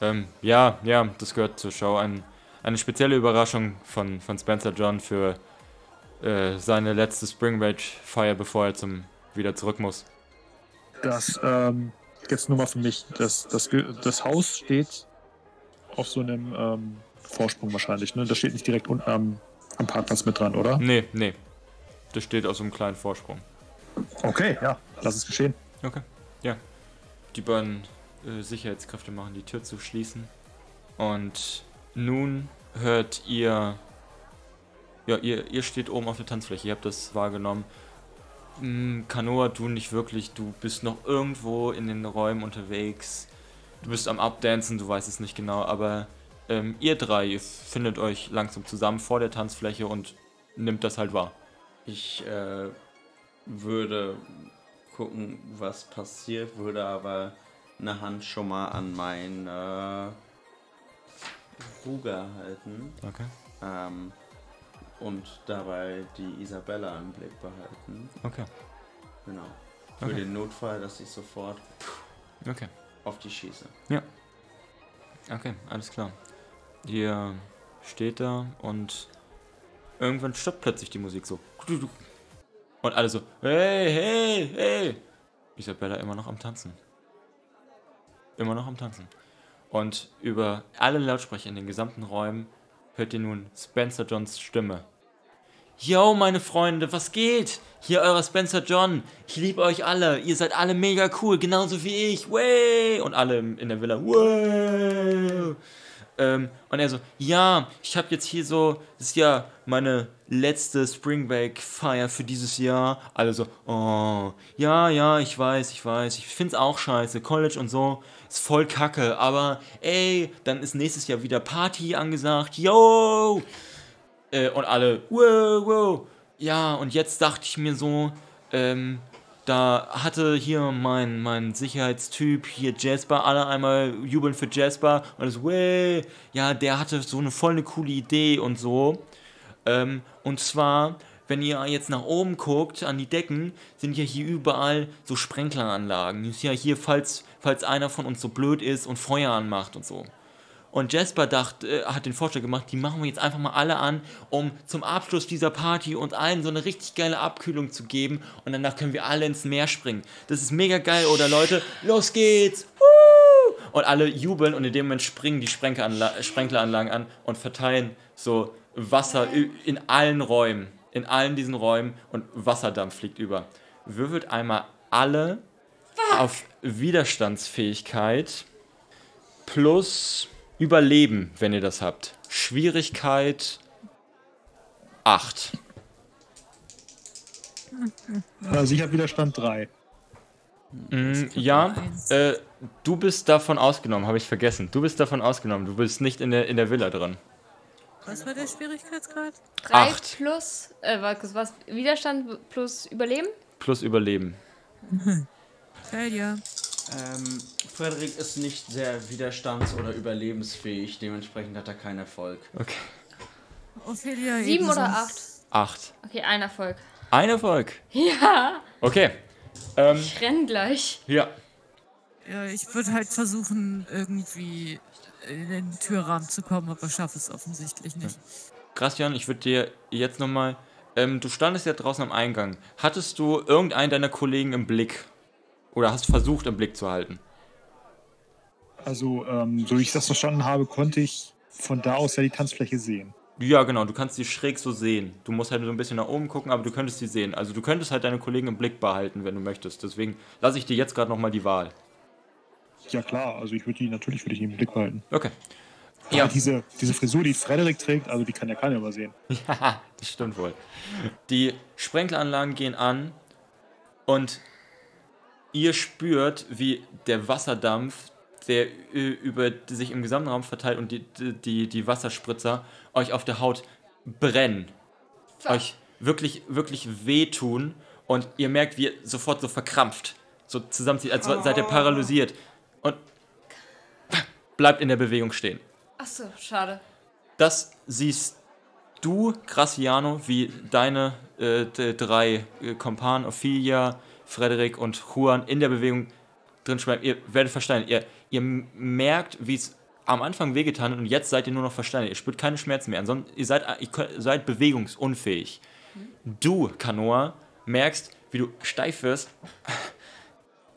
S2: Ähm, ja, ja, das gehört zur Show. Ein, eine spezielle Überraschung von, von Spencer John für äh, seine letzte Spring Rage Feier, bevor er zum wieder zurück muss.
S1: Das, ähm, jetzt nur mal für mich. Das, das, das Haus steht auf so einem ähm, Vorsprung wahrscheinlich, ne? Das steht nicht direkt unten am, am Parkplatz mit dran, oder?
S2: Nee, nee. Das steht auf so einem kleinen Vorsprung.
S1: Okay, ja, lass es geschehen.
S2: Okay, ja. Die beiden äh, Sicherheitskräfte machen die Tür zu schließen. Und nun hört ihr. Ja, ihr, ihr steht oben auf der Tanzfläche, ihr habt das wahrgenommen. Hm, Kanoa, du nicht wirklich, du bist noch irgendwo in den Räumen unterwegs. Du bist am Abdancen, du weißt es nicht genau, aber ähm, ihr drei, ihr findet euch langsam zusammen vor der Tanzfläche und nimmt das halt wahr.
S3: Ich äh, würde gucken, was passiert, würde aber eine Hand schon mal an mein äh, Ruger halten.
S2: Okay.
S3: Ähm, und dabei die Isabella im Blick behalten.
S2: Okay.
S3: Genau. Für
S2: Okay.
S3: den Notfall, dass ich sofort
S2: Okay.
S3: auf die schieße.
S2: Okay, alles klar. Ihr steht da und irgendwann stoppt plötzlich die Musik so. Und alle so, hey, hey, hey. Isabella immer noch am Tanzen. Immer noch am Tanzen. Und über alle Lautsprecher in den gesamten Räumen hört ihr nun Spencer Johns Stimme. Yo, meine Freunde, was geht? Hier euer Spencer John. Ich liebe euch alle. Ihr seid alle mega cool, genauso wie ich. Way! Und alle in der Villa. Wow! Ähm, und er so, ja, ich habe jetzt hier so, das ist ja meine letzte Spring Break Feier für dieses Jahr. Alle so, oh, ja, ja, ich weiß, ich weiß, ich find's auch scheiße, College und so ist voll kacke, aber ey, dann ist nächstes Jahr wieder Party angesagt, yo! Äh, und alle, wow, wow. Ja, und jetzt dachte ich mir so, ähm, da hatte hier mein, mein Sicherheitstyp, hier Jasper, alle einmal jubeln für Jasper und das, way, ja, der hatte so eine voll eine coole Idee und so. Ähm, und zwar, wenn ihr jetzt nach oben guckt, an die Decken, sind ja hier überall so Sprenkleranlagen. Ist ja hier, falls, falls einer von uns so blöd ist und Feuer anmacht und so. Und Jasper dacht, äh, hat den Vorschlag gemacht, die machen wir jetzt einfach mal alle an, um zum Abschluss dieser Party uns allen so eine richtig geile Abkühlung zu geben. Und danach können wir alle ins Meer springen. Das ist mega geil, oder Leute? Los geht's! Woo! Und alle jubeln und in dem Moment springen die Sprenkeranla Sprenkleranlagen an und verteilen so Wasser in allen Räumen. In allen diesen Räumen und Wasserdampf fliegt über. Würfelt einmal alle auf Widerstandsfähigkeit plus Überleben, wenn ihr das habt. Schwierigkeit 8.
S1: Also ich habe Widerstand 3.
S2: Mm, ja, äh, du bist davon ausgenommen, habe ich vergessen. Du bist davon ausgenommen. Du bist nicht in der, in der Villa drin.
S5: Was war der Schwierigkeitsgrad?
S4: 3
S2: Acht.
S4: plus, äh, was, was, Widerstand plus Überleben?
S2: Plus Überleben.
S5: Geil, ja.
S3: Ähm, Frederik ist nicht sehr widerstands- oder überlebensfähig, dementsprechend hat er keinen Erfolg.
S2: Okay.
S5: Ophelia
S4: Sieben
S5: ebenso.
S4: oder acht?
S2: 8.
S4: Okay, ein Erfolg.
S2: Ein Erfolg.
S4: Ja,
S2: Okay. Ähm,
S4: ich renn gleich.
S2: ja.
S5: Ja, ich würde halt versuchen, irgendwie in den Türrahmen zu kommen, aber schaffe es offensichtlich nicht.
S2: Gracian, ich würde dir jetzt nochmal. Ähm, du standest ja draußen am Eingang. Hattest du irgendeinen deiner Kollegen im Blick? Oder hast du versucht im Blick zu halten?
S1: Also, ähm, so wie ich das verstanden habe, konnte ich von da aus ja die Tanzfläche sehen.
S2: Ja, genau, du kannst sie schräg so sehen. Du musst halt so ein bisschen nach oben gucken, aber du könntest sie sehen. Also du könntest halt deine Kollegen im Blick behalten, wenn du möchtest. Deswegen lasse ich dir jetzt gerade nochmal die Wahl.
S1: Ja klar, also ich würde die natürlich würde ich im Blick behalten.
S2: Okay.
S1: Ja.
S2: Ja.
S1: diese, diese Frisur, die Frederik trägt, also die kann ja keiner übersehen.
S2: Haha, das stimmt wohl. Die Sprenkleranlagen gehen an und ihr spürt, wie der Wasserdampf, der über sich im gesamten Raum verteilt und die, die, die Wasserspritzer euch auf der Haut brennen. Euch wirklich, wirklich wehtun und ihr merkt, wie ihr sofort so verkrampft, so zusammenzieht, als seid ihr paralysiert und bleibt in der Bewegung stehen.
S4: Achso, schade.
S2: Das siehst du, Graciano, wie deine äh, drei äh, Kompanen, Ophelia, Frederik und Juan, in der Bewegung drin schwimmen. Ihr werdet versteinert. Ihr, ihr merkt, wie es am Anfang wehgetan hat und jetzt seid ihr nur noch versteinert. Ihr spürt keine Schmerzen mehr. Ansonsten, ihr seid, ihr seid bewegungsunfähig. Du, Kanoa, merkst, wie du steif wirst,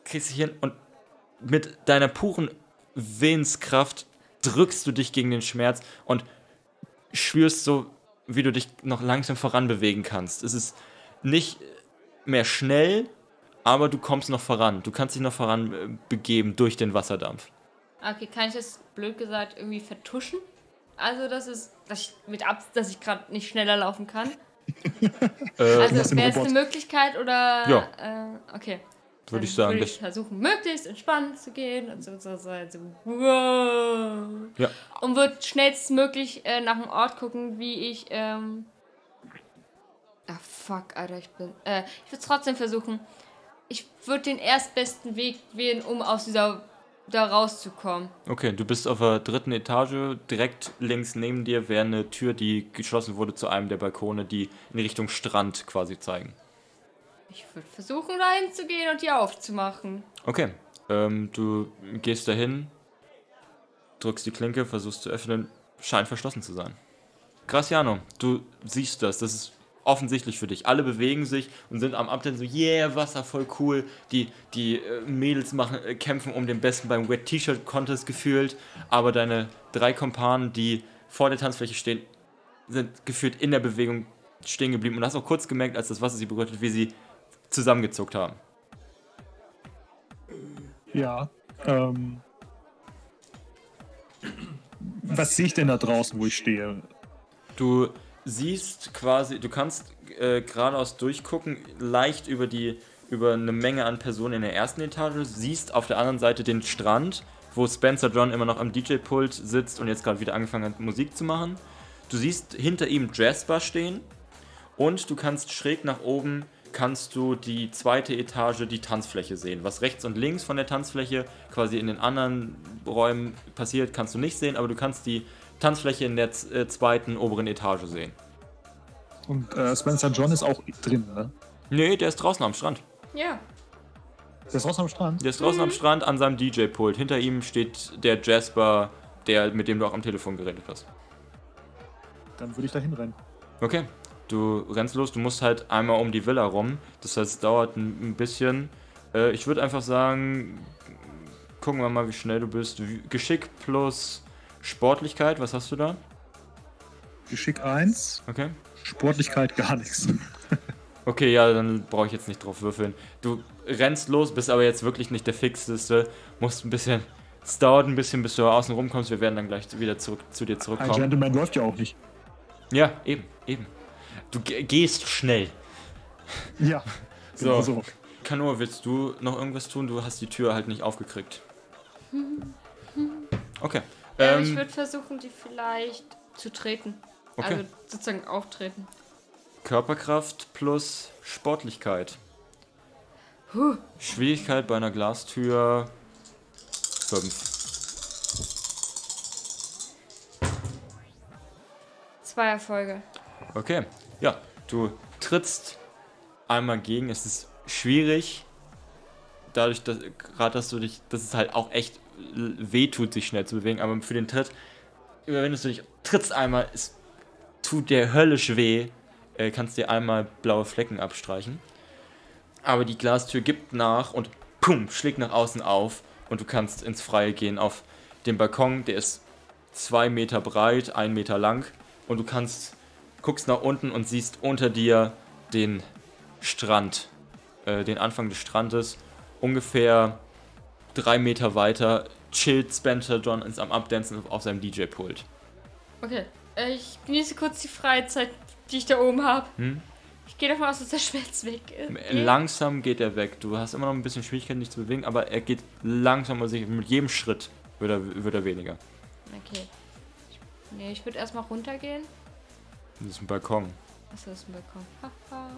S2: kriegst dich hin und mit deiner puren Willenskraft drückst du dich gegen den Schmerz und spürst so, wie du dich noch langsam voranbewegen kannst. Es ist nicht mehr schnell, aber du kommst noch voran. Du kannst dich noch voran äh, begeben durch den Wasserdampf.
S4: Okay, kann ich das blöd gesagt irgendwie vertuschen? Also, das ist, dass ich mit ab, dass ich gerade nicht schneller laufen kann.
S2: Äh,
S4: Also, wäre es eine Möglichkeit oder.
S2: Ja.
S4: Äh, okay.
S2: Würde ich sagen,
S4: Würde ich versuchen, möglichst entspannt zu gehen und so, so, so, so wow.
S2: Ja.
S4: Und würde schnellstmöglich äh, nach einem Ort gucken, wie ich. Ähm ah, fuck, Alter, ich bin. Äh, ich würde es trotzdem versuchen. Ich würde den erstbesten Weg wählen, um aus dieser. da rauszukommen.
S2: Okay, du bist auf der dritten Etage. Direkt links neben dir wäre eine Tür, die geschlossen wurde zu einem der Balkone, die in Richtung Strand quasi zeigen.
S4: Ich würde versuchen, dahin zu gehen und die aufzumachen.
S2: Okay, ähm, du gehst dahin, drückst die Klinke, versuchst zu öffnen, scheint verschlossen zu sein. Graciano, du siehst das, das ist offensichtlich für dich. Alle bewegen sich und sind am Abtänzen so, yeah, Wasser, voll cool. Die, die äh, Mädels machen, äh, kämpfen um den Besten beim Wet T-Shirt Contest gefühlt, aber deine drei Kompanen, die vor der Tanzfläche stehen, sind gefühlt in der Bewegung stehen geblieben und hast auch kurz gemerkt, als das Wasser sie berührt hat, wie sie zusammengezuckt haben.
S1: Ja. Ähm, was sehe ich denn da draußen, wo ich stehe?
S2: Du siehst quasi, du kannst äh, geradeaus durchgucken, leicht über die über eine Menge an Personen in der ersten Etage, siehst auf der anderen Seite den Strand, wo Spencer John immer noch am DJ-Pult sitzt und jetzt gerade wieder angefangen hat, Musik zu machen. Du siehst hinter ihm Jasper stehen und du kannst schräg nach oben kannst du die zweite Etage, die Tanzfläche sehen. Was rechts und links von der Tanzfläche quasi in den anderen Räumen passiert, kannst du nicht sehen, aber du kannst die Tanzfläche in der z- äh, zweiten oberen Etage sehen.
S1: Und äh, Spencer John ist auch drin, ne?
S2: Nee, der ist draußen am Strand.
S4: Ja.
S1: Der ist draußen am Strand.
S2: Der ist draußen am Strand an seinem DJ-Pult. Hinter ihm steht der Jasper, der, mit dem du auch am Telefon geredet hast.
S1: Dann würde ich da hinrennen.
S2: Okay, du rennst los, du musst halt einmal um die Villa rum. Das heißt, es dauert ein, bisschen. Äh, ich würde einfach sagen, gucken wir mal, wie schnell du bist. Geschick plus Sportlichkeit, was hast du da?
S1: Geschick 1,
S2: Okay.
S1: Sportlichkeit gar nichts.
S2: Okay, ja, dann brauche ich jetzt nicht drauf würfeln. Du rennst los, bist aber jetzt wirklich nicht der fixeste, musst ein bisschen Es dauert ein bisschen, bis du außen rumkommst. Wir werden dann gleich wieder zurück, zu dir
S1: Ein
S2: zurückkommen.
S1: Gentleman läuft ja auch nicht.
S2: Ja, eben, eben. Du ge- gehst schnell.
S1: Ja.
S2: So.
S1: Genau so.
S2: Kanoa, willst du noch irgendwas tun? Du hast die Tür halt nicht aufgekriegt. Okay.
S4: Ähm, ich würde versuchen, die vielleicht zu treten.
S2: Okay.
S4: Also sozusagen auftreten.
S2: Körperkraft plus Sportlichkeit.
S4: Huh.
S2: Schwierigkeit bei einer Glastür 5.
S4: Zwei Erfolge.
S2: Okay. Ja, du trittst einmal gegen. Es ist schwierig. Dadurch, dass gerade dass du dich, dass es halt auch echt l- weh tut, sich schnell zu bewegen. Aber für den Tritt überwindest du dich, trittst einmal, es tut dir höllisch weh. Äh, kannst dir einmal blaue Flecken abstreichen. Aber die Glastür gibt nach und pum, schlägt nach außen auf. Und du kannst ins Freie gehen auf den Balkon. Der ist zwei Meter breit, ein Meter lang. Und du kannst guckst nach unten und siehst unter dir den Strand, äh, den Anfang des Strandes. Ungefähr drei Meter weiter chillt Spencer John ist am Abdancen auf seinem DJ-Pult.
S4: Okay. Äh, Ich genieße kurz die Freizeit, die ich da oben habe.
S2: Hm?
S4: Ich gehe davon aus, dass der Schmerz weg ist.
S2: Langsam geht er weg. Du hast immer noch ein bisschen Schwierigkeiten, dich zu bewegen, aber er geht langsam sicher. Mit jedem Schritt wird er, wird er weniger.
S4: Okay. Nee, ich würde erstmal runtergehen.
S2: Das ist ein Balkon.
S4: Achso, das ist ein Balkon. Haha.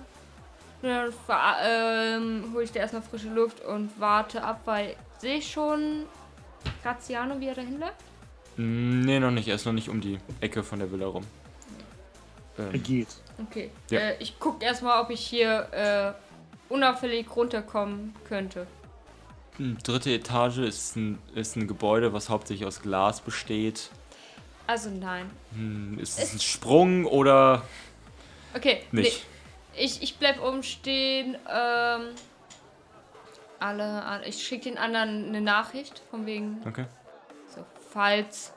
S4: Dann ähm, hole ich dir erstmal frische Luft und warte ab, weil sehe ich schon Graziano, wie er dahin läuft?
S2: Mm, Nee, noch nicht. Er ist noch nicht um die Ecke von der Villa rum.
S1: Er
S2: Ähm,
S1: geht.
S4: Okay.
S2: Ja.
S4: Äh, ich gucke erstmal, ob ich hier äh, unauffällig runterkommen könnte.
S2: Hm, dritte Etage ist ein, ist ein Gebäude, was hauptsächlich aus Glas besteht.
S4: Also nein.
S2: Hm, ist es ein Sprung oder
S4: Okay,
S2: nicht?
S4: Nee, ich, ich bleib oben stehen. Ähm, alle, alle, ich schicke den anderen eine Nachricht, von wegen,
S2: Okay.
S4: so, falls.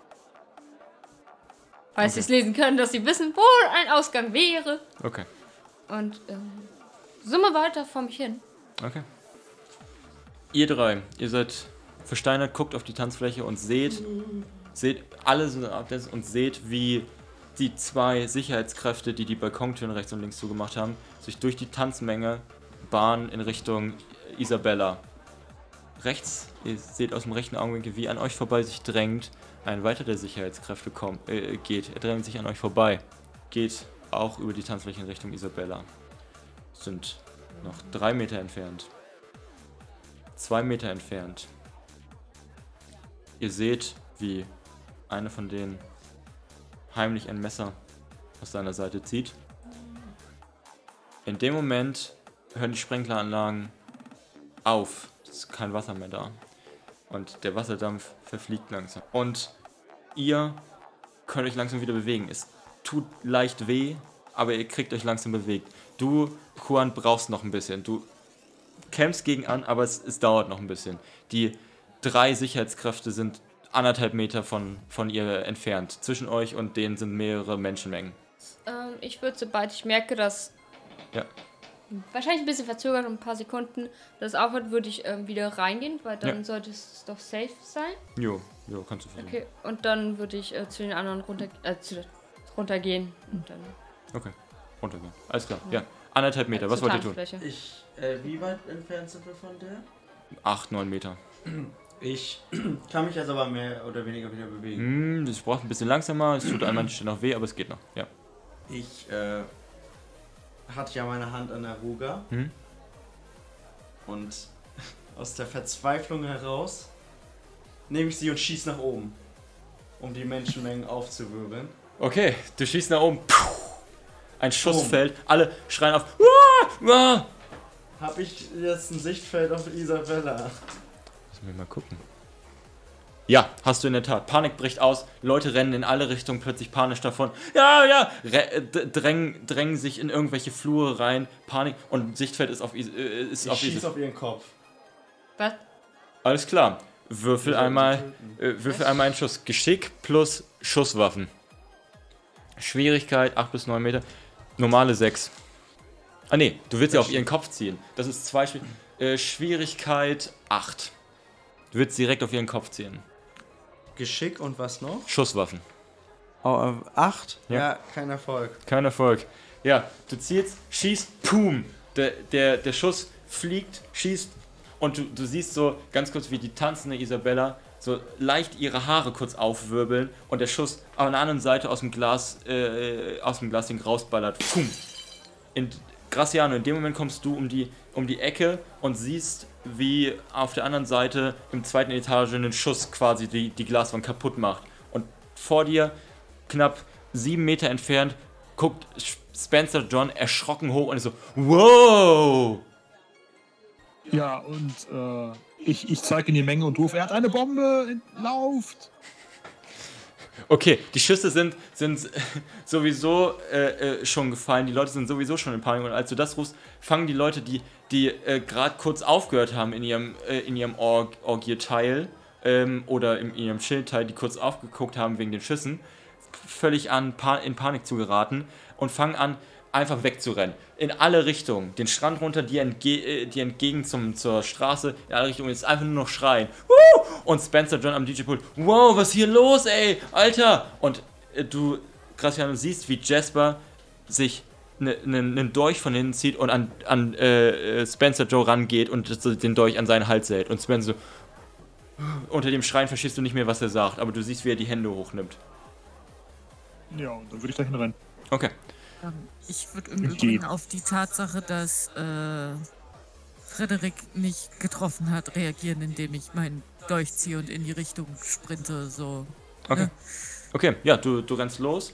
S4: Falls sie
S2: Okay.
S4: es lesen können, dass sie wissen, wo ein Ausgang wäre.
S2: Okay.
S4: Und ähm, summe weiter vor mich hin.
S2: Okay. Ihr drei, ihr seid versteinert, guckt auf die Tanzfläche und seht, seht alle ab und seht, wie die zwei Sicherheitskräfte, die die Balkontüren rechts und links zugemacht haben, sich durch die Tanzmenge bahnen in Richtung Isabella. Rechts, ihr seht aus dem rechten Augenwinkel, wie an euch vorbei sich drängt ein weiterer Sicherheitskräfte kommt, äh, geht. Er drängt sich an euch vorbei. Geht auch über die Tanzfläche in Richtung Isabella. Sind noch drei Meter entfernt. Zwei Meter entfernt. Ihr seht, wie einer von denen heimlich ein Messer aus seiner Seite zieht. In dem Moment hören die Sprenkleranlagen auf. Es ist kein Wasser mehr da. Und der Wasserdampf verfliegt langsam. Und ihr könnt euch langsam wieder bewegen. Es tut leicht weh, aber ihr kriegt euch langsam bewegt. Du, Juan, brauchst noch ein bisschen. Du kämpfst gegen an, aber es, es dauert noch ein bisschen. Die drei Sicherheitskräfte sind anderthalb Meter von, von ihr entfernt. Zwischen euch und denen sind mehrere Menschenmengen.
S4: Ähm, ich würde, sobald ich merke, dass
S2: Ja.
S4: Wahrscheinlich ein bisschen verzögert, um ein paar Sekunden, das aufhört, würde ich ähm, wieder reingehen, weil dann
S2: Ja.
S4: sollte es doch safe sein.
S2: Jo, jo, kannst du versuchen.
S4: Okay, und dann würde ich äh, zu den anderen runter, äh, zu, runtergehen und dann
S2: Okay, runtergehen. Alles klar, ja. Anderthalb Meter, was
S4: zur
S2: wollt ihr tun?
S3: Ich, äh, wie weit entfernt sind wir von der?
S2: Acht, neun Meter.
S3: Ich kann mich jetzt aber mehr oder weniger wieder bewegen.
S2: Hm, das braucht ein bisschen langsamer, es tut an manchen Stellen noch weh, aber es geht noch. Ja.
S3: Ich äh, hatte ja meine Hand an der Ruga
S2: Hm?
S3: und aus der Verzweiflung heraus nehme ich sie und schieße nach oben, um die Menschenmengen aufzuwirbeln.
S2: Okay, du schießt nach oben. Puh. Ein Schuss
S3: Boom.
S2: fällt, alle schreien auf. "Uah! Uah!"
S3: Habe ich jetzt ein Sichtfeld auf Isabella?
S2: Lass mich mal gucken. Ja, hast du in der Tat. Panik bricht aus, Leute rennen in alle Richtungen plötzlich panisch davon. Ja, ja, Re äh, drängen, drängen sich in irgendwelche Flure rein, Panik und Sichtfeld ist auf äh, ist
S3: Ich
S2: auf
S3: schieße
S2: Is
S3: auf ihren Kopf.
S4: Was?
S2: Alles klar. Würfel einmal, äh, würfel einmal einen Schuss. Geschick plus Schusswaffen. Schwierigkeit 8 bis 9 Meter. Normale 6. Ah nee, du willst ja auf ihren Kopf ziehen. Das ist zwei Schwi äh, Schwierigkeit 8. Du willst direkt auf ihren Kopf ziehen.
S3: Geschick und was noch?
S2: Schusswaffen.
S3: Oh, äh, acht?
S2: Ja.
S3: Ja. kein Erfolg.
S2: Kein Erfolg. Ja, du zielst, schießt, pum. Der, der, der Schuss fliegt, schießt und du, du siehst so ganz kurz, wie die tanzende Isabella so leicht ihre Haare kurz aufwirbeln und der Schuss an der anderen Seite aus dem Glas, äh, aus dem Glasding rausballert. Pum. In, Graciano, in dem Moment kommst du um die, um die Ecke und siehst, wie auf der anderen Seite im zweiten Etage ein Schuss quasi die, die Glaswand kaputt macht. Und vor dir, knapp sieben Meter entfernt, guckt Spencer John erschrocken hoch und ist so, wow!
S1: Ja, und äh, ich, ich zeige in die Menge und rufe, er hat eine Bombe, lauft.
S2: Okay, die Schüsse sind, sind sowieso äh, äh, schon gefallen, die Leute sind sowieso schon in Panik und als du das rufst, fangen die Leute, die, die äh, gerade kurz aufgehört haben in ihrem, äh, in ihrem Org Orgierteil ähm, oder in ihrem Schildteil, die kurz aufgeguckt haben wegen den Schüssen, völlig an, pa in Panik zu geraten und fangen an, einfach wegzurennen. In alle Richtungen. Den Strand runter, die, entge äh, die entgegen zum, zur Straße, in alle Richtungen. Jetzt einfach nur noch schreien. Woo! Und Spencer John am DJ-Pult. Wow, was ist hier los, ey? Alter! Und äh, du, Graciano, siehst, wie Jasper sich einen ne, Dolch von hinten zieht und an, an äh, Spencer Joe rangeht und den Dolch an seinen Hals hält. Und Spencer so, unter dem Schreien verstehst du nicht mehr, was er sagt, aber du siehst, wie er die Hände hochnimmt.
S1: Ja, dann würde ich da hinrennen.
S2: Okay.
S5: Ähm, Ich würde im. Übrigen auf die Tatsache, dass äh, Frederik nicht getroffen hat, reagieren, indem ich meinen Dolch ziehe und in die Richtung sprinte. So.
S2: Okay.
S5: Ne?
S2: Okay, ja, du, du rennst los.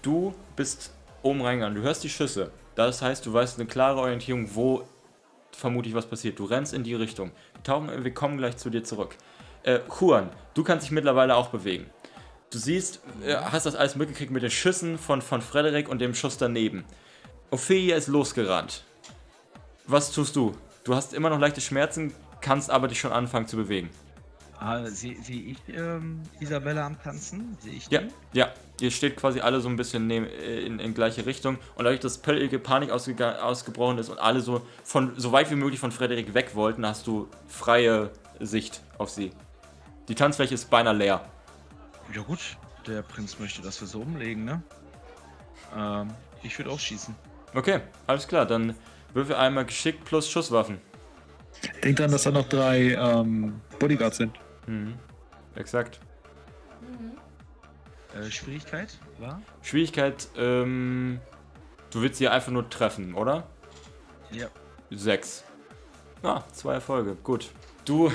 S2: Du bist oben reingegangen. Du hörst die Schüsse. Das heißt, du weißt eine klare Orientierung, wo vermutlich was passiert. Du rennst in die Richtung. Wir, tauchen, wir kommen gleich zu dir zurück. Äh, Juan, du kannst dich mittlerweile auch bewegen. Du siehst, äh, hast das alles mitgekriegt mit den Schüssen von, von Frederik und dem Schuss daneben. Ophelia ist losgerannt. Was tust du? Du hast immer noch leichte Schmerzen, kannst aber dich schon anfangen zu bewegen.
S6: Ah, Sehe seh ich ähm, Isabella am Tanzen? Sehe ich
S2: Ja,
S6: die?
S2: ja. Ihr steht quasi alle so ein bisschen neben, äh, in, in gleiche Richtung und dadurch, dass völlige Panik ausgebrochen ist und alle so von so weit wie möglich von Frederik weg wollten, hast du freie Sicht auf sie. Die Tanzfläche ist beinahe leer.
S6: Ja gut, der Prinz möchte, dass wir so umlegen, ne? Ähm, ich würde auch schießen.
S2: Okay, alles klar, dann würfel einmal geschickt plus Schusswaffen.
S1: Denk dran, dass da noch drei ähm, Bodyguards sind.
S2: Mhm. Exakt.
S6: Äh, Schwierigkeit war?
S2: Schwierigkeit, ähm, du willst sie einfach nur treffen, oder?
S6: Ja.
S2: Sechs. Ah, zwei Erfolge. Gut. Du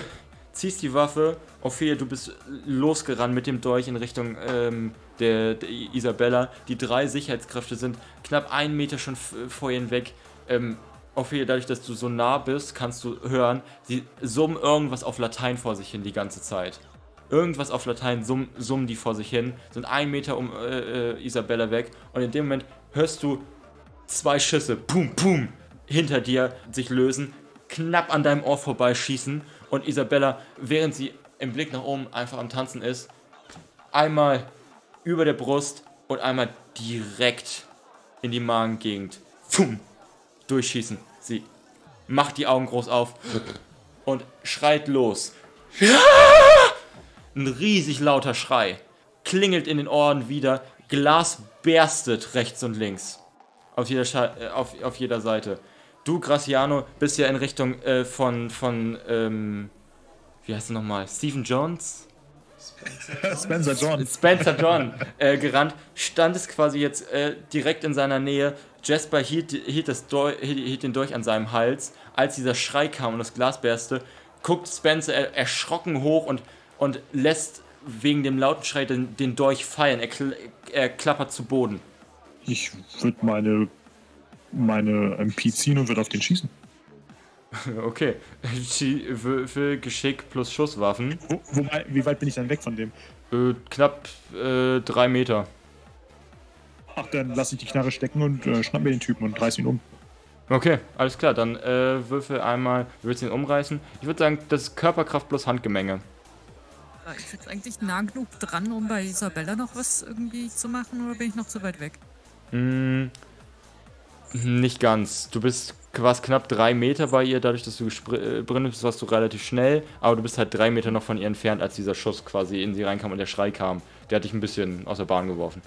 S2: ziehst die Waffe. Ophelia, du bist losgerannt mit dem Dolch in Richtung ähm, der, der Isabella. Die drei Sicherheitskräfte sind knapp einen Meter schon vor ihnen weg. Ähm, Ophelia, dadurch, dass du so nah bist, kannst du hören, sie summen irgendwas auf Latein vor sich hin die ganze Zeit. Irgendwas auf Latein summen, summen die vor sich hin, sind einen Meter um äh, äh, Isabella weg und in dem Moment hörst du zwei Schüsse, pum, pum, hinter dir sich lösen, knapp an deinem Ohr vorbeischießen und Isabella, während sie im Blick nach oben einfach am Tanzen ist, einmal über der Brust und einmal direkt in die Magengegend, pum, durchschießen. Sie macht die Augen groß auf und schreit los. Ein riesig lauter Schrei. Klingelt in den Ohren wieder. Glas berstet rechts und links. Auf jeder, Scha äh, auf, auf jeder Seite. Du, Graciano, bist ja in Richtung äh, von, von ähm, wie heißt er nochmal? Stephen Jones?
S1: Spencer John.
S2: Spencer John äh, gerannt, standest quasi jetzt äh, direkt in seiner Nähe. Jasper hielt, hielt, das Dol hielt, hielt den Dolch an seinem Hals. Als dieser Schrei kam und das Glas berste, guckt Spencer er, erschrocken hoch und, und lässt wegen dem lauten Schrei den, den Dolch fallen. Er, kl er klappert zu Boden.
S1: Ich würde meine, meine MP ziehen und würde auf den schießen.
S2: Okay. Würfel, Geschick plus Schusswaffen.
S1: Wo, wo, wie weit bin ich dann weg von dem?
S2: Äh, knapp äh, drei Meter.
S1: Ach, dann lasse ich die Knarre stecken und äh, schnapp mir den Typen und reiß ihn um.
S2: Okay, alles klar. Dann äh, würfel einmal, willst du ihn umreißen? Ich würde sagen, das ist Körperkraft plus Handgemenge.
S5: War ich jetzt eigentlich nah genug dran, um bei Isabella noch was irgendwie zu machen oder bin ich noch zu weit weg?
S2: Mm, Nicht ganz. Du bist warst knapp drei Meter bei ihr, dadurch, dass du drin bist, warst du relativ schnell, aber du bist halt drei Meter noch von ihr entfernt, als dieser Schuss quasi in sie reinkam und der Schrei kam. Der hat dich ein bisschen aus der Bahn geworfen.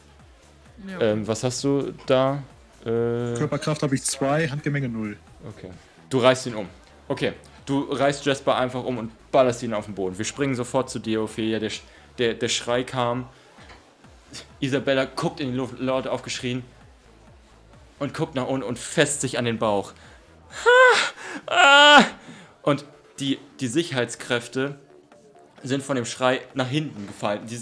S2: Ja. Ähm, was hast du da?
S1: Äh, Körperkraft habe ich zwei, Handgemenge null.
S2: Okay. Du reißt ihn um. Okay. Du reißt Jasper einfach um und ballerst ihn auf den Boden. Wir springen sofort zu dir, Ophelia. Der, der, der Schrei kam. Isabella guckt in die Luft, laut aufgeschrien und guckt nach unten und fest sich an den Bauch. Und die, die Sicherheitskräfte sind von dem Schrei nach hinten gefallen. Die,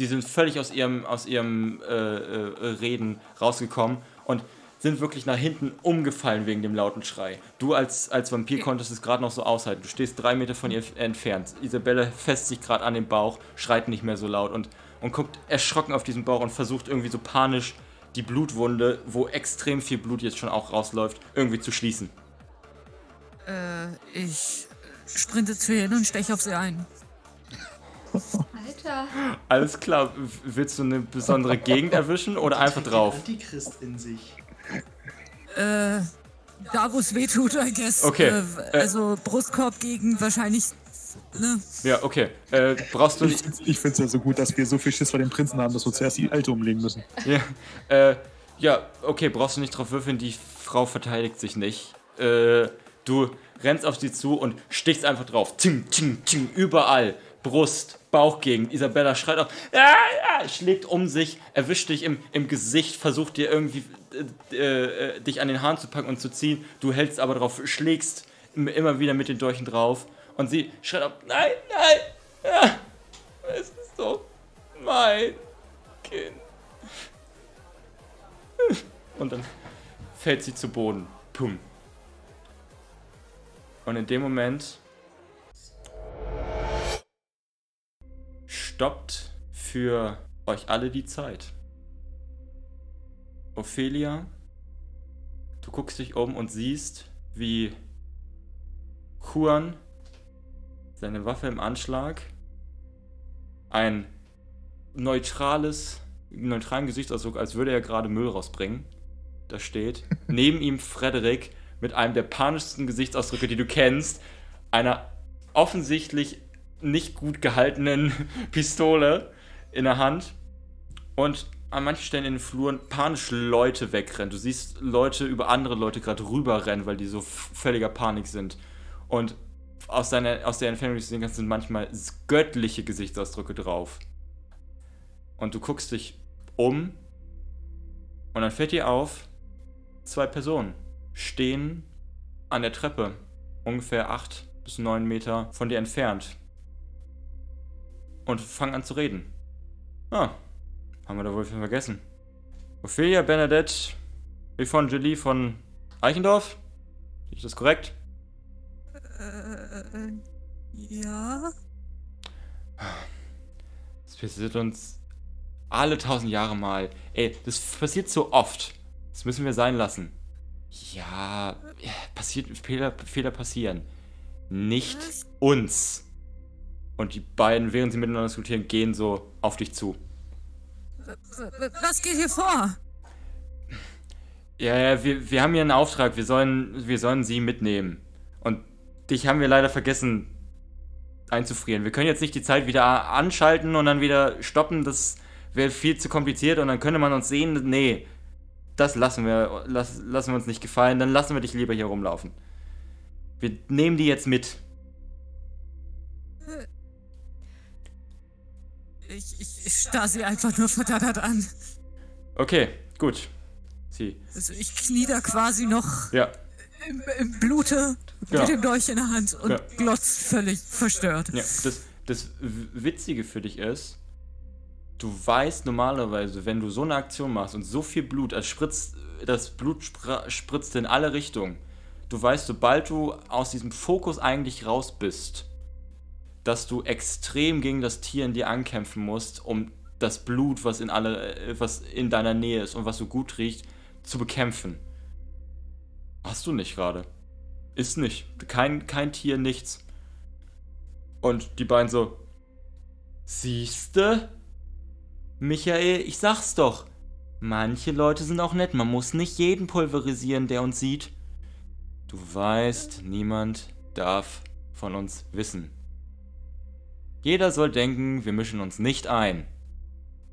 S2: die sind völlig aus ihrem, aus ihrem äh, äh, Reden rausgekommen und sind wirklich nach hinten umgefallen wegen dem lauten Schrei. Du als, als Vampir konntest es gerade noch so aushalten. Du stehst drei Meter von ihr entfernt. Isabelle fest sich gerade an den Bauch, schreit nicht mehr so laut und, und guckt erschrocken auf diesen Bauch und versucht irgendwie so panisch die Blutwunde, wo extrem viel Blut jetzt schon auch rausläuft, irgendwie zu schließen.
S5: Äh, ich sprinte zu ihr hin und steche auf sie ein.
S2: Alter. Alles klar. Willst du eine besondere Gegend erwischen oder einfach drauf?
S3: Antichrist in sich.
S5: Äh, da wo es weh tut, I guess.
S2: Okay.
S5: Äh, äh, also Brustkorbgegend wahrscheinlich. Ne?
S2: Ja, okay. Äh, brauchst du
S1: Ich, ich finde es ja so gut, dass wir so viel Schiss vor dem Prinzen haben, dass wir zuerst die Alte umlegen müssen.
S2: Ja, äh, ja, okay, brauchst du nicht drauf würfeln, die Frau verteidigt sich nicht. Äh, du rennst auf sie zu und stichst einfach drauf. Ting, ting, ting, überall. Brust, Bauchgegend. Isabella schreit auf, ah, ah, schlägt um sich, erwischt dich im, im Gesicht, versucht dir irgendwie äh, äh, dich an den Haaren zu packen und zu ziehen. Du hältst aber drauf, schlägst immer wieder mit den Dolchen drauf. Und sie schreit auf, nein, nein, ja, es ist doch mein Kind. Und dann fällt sie zu Boden. Pum. Und in dem Moment stoppt für euch alle die Zeit. Ophelia, du guckst dich um und siehst, wie Juan seine Waffe im Anschlag, ein neutrales, neutralen Gesichtsausdruck, als würde er gerade Müll rausbringen, da steht. Neben ihm Frederik mit einem der panischsten Gesichtsausdrücke, die du kennst, einer offensichtlich nicht gut gehaltenen Pistole in der Hand und an manchen Stellen in den Fluren panisch Leute wegrennen. Du siehst Leute über andere Leute gerade rüberrennen, weil die so völliger Panik sind. Und aus, deiner, aus der Entfernung, die du sehen kannst, sind manchmal göttliche Gesichtsausdrücke drauf. Und du guckst dich um und dann fällt dir auf, zwei Personen stehen an der Treppe, ungefähr 8 bis 9 Meter von dir entfernt. Und fangen an zu reden. Ah, haben wir da wohl vergessen. Ophelia Bernadette Yvonne Julie von Eichendorf? Ist das korrekt?
S5: Äh, ja.
S2: Das passiert uns alle tausend Jahre mal. Ey, das passiert so oft. Das müssen wir sein lassen. Ja, passiert, Fehler, Fehler passieren. Nicht Was? uns. Und die beiden, während sie miteinander diskutieren, gehen so auf dich zu.
S5: Was geht hier vor?
S2: Ja, ja, wir, wir haben hier einen Auftrag. Wir sollen, wir sollen sie mitnehmen. Und dich haben wir leider vergessen einzufrieren. Wir können jetzt nicht die Zeit wieder anschalten und dann wieder stoppen. Das wäre viel zu kompliziert und dann könnte man uns sehen. Nee, das lassen wir, lass, lassen wir uns nicht gefallen, dann lassen wir dich lieber hier rumlaufen. Wir nehmen die jetzt mit.
S5: Ich, ich, ich starr sie einfach nur verdattert an.
S2: Okay, gut. Sie.
S5: Also ich knie da quasi noch
S2: ja.
S5: im, im Blute genau. mit dem Dolch in der Hand und ja. glotzt völlig verstört.
S2: Ja, das, das Witzige für dich ist, du weißt normalerweise, wenn du so eine Aktion machst und so viel Blut, als spritzt, das Blut spritzt in alle Richtungen, du weißt, sobald du aus diesem Fokus eigentlich raus bist, dass du extrem gegen das Tier in dir ankämpfen musst, um das Blut, was in alle, was in deiner Nähe ist und was so gut riecht, zu bekämpfen. Hast du nicht gerade. Ist nicht. Kein, kein Tier, nichts. Und die beiden so. Siehste? Michael, ich sag's doch. Manche Leute sind auch nett. Man muss nicht jeden pulverisieren, der uns sieht. Du weißt, niemand darf von uns wissen. Jeder soll denken, wir mischen uns nicht ein.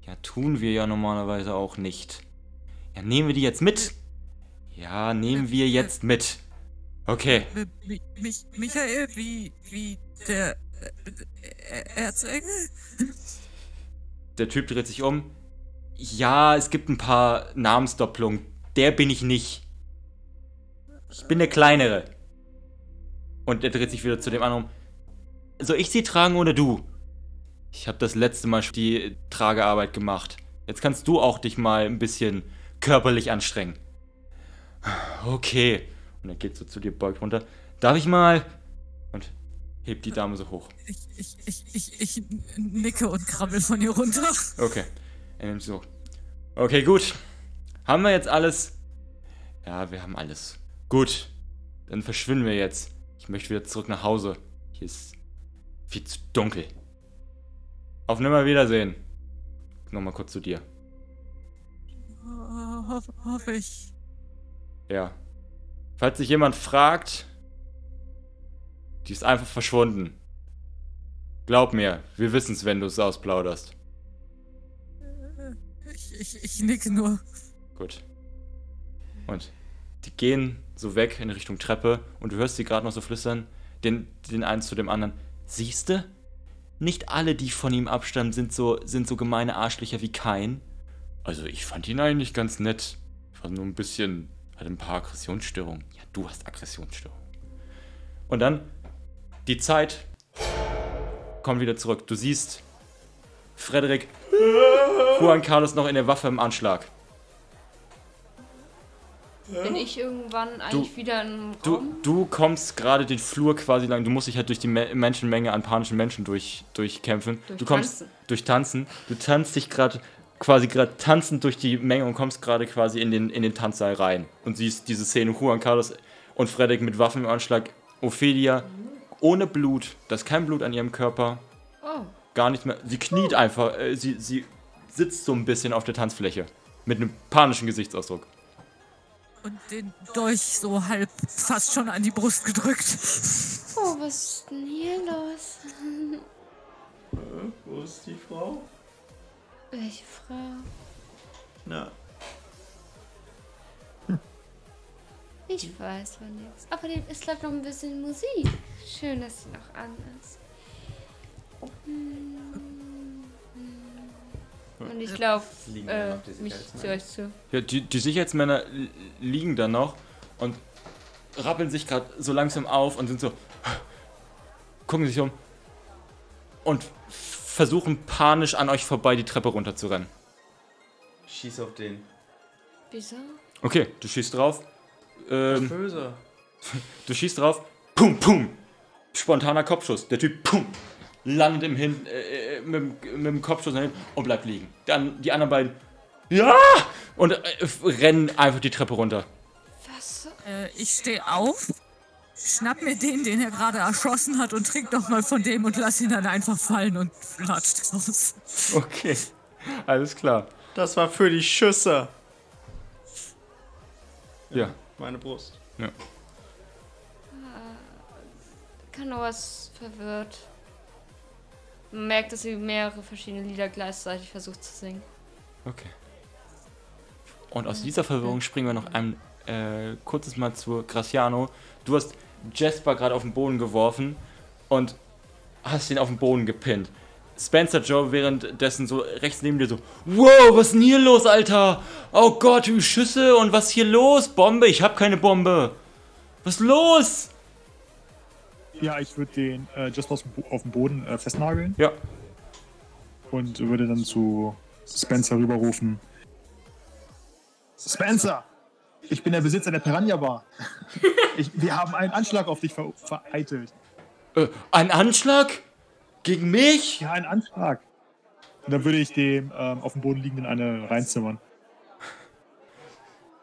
S2: Ja, tun wir ja normalerweise auch nicht. Ja, nehmen wir die jetzt mit? Ja, nehmen wir jetzt mit. Okay.
S5: Mi- Mi Mich Michael, wie, wie der äh, Erzengel?
S2: Der Typ dreht sich um. Ja, es gibt ein paar Namensdoppelungen. Der bin ich nicht. Ich bin der Kleinere. Und er dreht sich wieder zu dem anderen um. Soll ich sie tragen oder du? Ich habe das letzte Mal schon die Tragearbeit gemacht. Jetzt kannst du auch dich mal ein bisschen körperlich anstrengen. Okay. Und er geht so zu dir, beugt runter. Darf ich mal? Und hebt die Dame so hoch.
S5: Ich, ich, ich, ich, ich nicke und krabbel von ihr runter.
S2: Okay. Er nimmt so. Okay, gut. Haben wir jetzt alles? Ja, wir haben alles. Gut. Dann verschwinden wir jetzt. Ich möchte wieder zurück nach Hause. Hier ist viel zu dunkel. Auf Nimmerwiedersehen. Nochmal kurz zu dir.
S5: Ho hoffe ich.
S2: Ja. Falls sich jemand fragt, die ist einfach verschwunden. Glaub mir, wir wissen's, wenn du es ausplauderst.
S5: Ich, ich, ich nicke nur.
S2: Gut. Und die gehen so weg in Richtung Treppe und du hörst sie gerade noch so flüstern, den, den einen zu dem anderen. Siehste? Nicht alle, die von ihm abstammen, sind so, sind so gemeine Arschlöcher wie Kain. Also ich fand ihn eigentlich ganz nett. Ich war nur ein bisschen, hatte ein paar Aggressionsstörungen. Ja, du hast Aggressionsstörungen. Und dann, die Zeit kommt wieder zurück. Du siehst Frederik, Juan Carlos noch in der Waffe im Anschlag.
S4: Bin ich irgendwann eigentlich wieder im
S2: Du,
S4: Raum?
S2: du kommst gerade den Flur quasi lang. Du musst dich halt durch die Me Menschenmenge an panischen Menschen durch, durchkämpfen.
S4: Durch
S2: du kommst
S4: Tanzen.
S2: durch Tanzen. Du tanzt dich gerade quasi gerade tanzend durch die Menge und kommst gerade quasi in den, in den Tanzsaal rein. Und siehst diese Szene: Juan Carlos und Fredrik mit Waffen im Anschlag. Ophelia ohne Blut. Da ist kein Blut an ihrem Körper.
S4: Oh,
S2: Gar nicht mehr. Sie kniet einfach. Äh, sie, sie sitzt so ein bisschen auf der Tanzfläche. Mit einem panischen Gesichtsausdruck.
S5: Und den Dolch so halb fast schon an die Brust gedrückt.
S4: oh was ist denn hier los?
S3: Wo ist die Frau?
S4: Welche Frau?
S3: Na,
S4: Ich weiß von nichts. Aber dem- es läuft noch ein bisschen Musik. Schön, dass sie noch an ist. Und ich laufe
S2: Liegen
S4: äh, mich
S2: Sicherheitsmänner?
S4: zu euch zu.
S2: Ja, die, die Sicherheitsmänner li- liegen da noch und rappeln sich gerade so langsam auf und sind so. gucken sich um und versuchen panisch an euch vorbei die Treppe runterzurennen.
S3: schieß auf den.
S4: Wieso?
S2: Okay, du schießt drauf. Ähm,
S3: Böse.
S2: du schießt drauf. Pum, pum. Spontaner Kopfschuss. Der Typ, pum. Landet im Hin äh, äh, mit, dem- mit dem Kopfschuss daneben und bleibt liegen. Dann die anderen beiden. Ja! Und äh, rennen einfach die Treppe runter.
S4: Was?
S5: Äh, ich stehe auf, schnapp mir den, den er gerade erschossen hat und trink noch mal von dem und lass ihn dann einfach fallen und latscht raus.
S2: Okay, alles klar.
S3: Das war für die Schüsse.
S2: Ja.
S3: Meine Brust.
S4: Kanoa ist verwirrt. Man merkt, dass sie mehrere verschiedene Lieder gleichzeitig versucht zu singen.
S2: Okay. Und aus dieser Verwirrung springen wir noch ein äh, kurzes Mal zu Graciano. Du hast Jasper gerade auf den Boden geworfen und hast ihn auf den Boden gepinnt. Spencer Joe währenddessen so rechts neben dir so, wow, was ist denn hier los, Alter? Oh Gott, wie Schüsse und was ist hier los? Bombe? Ich hab keine Bombe. Was ist los?
S1: Ja, ich würde den äh, just auf auf dem Boden äh, festnageln
S2: Ja,
S1: und würde dann zu Spencer rüberrufen. Spencer! Ich bin der Besitzer der Piranha Bar. Ich, wir haben einen Anschlag auf dich ver vereitelt.
S2: äh, ein Anschlag? Gegen mich?
S1: Ja, einen Anschlag. Und dann würde ich dem ähm, auf dem Boden liegenden eine reinzimmern.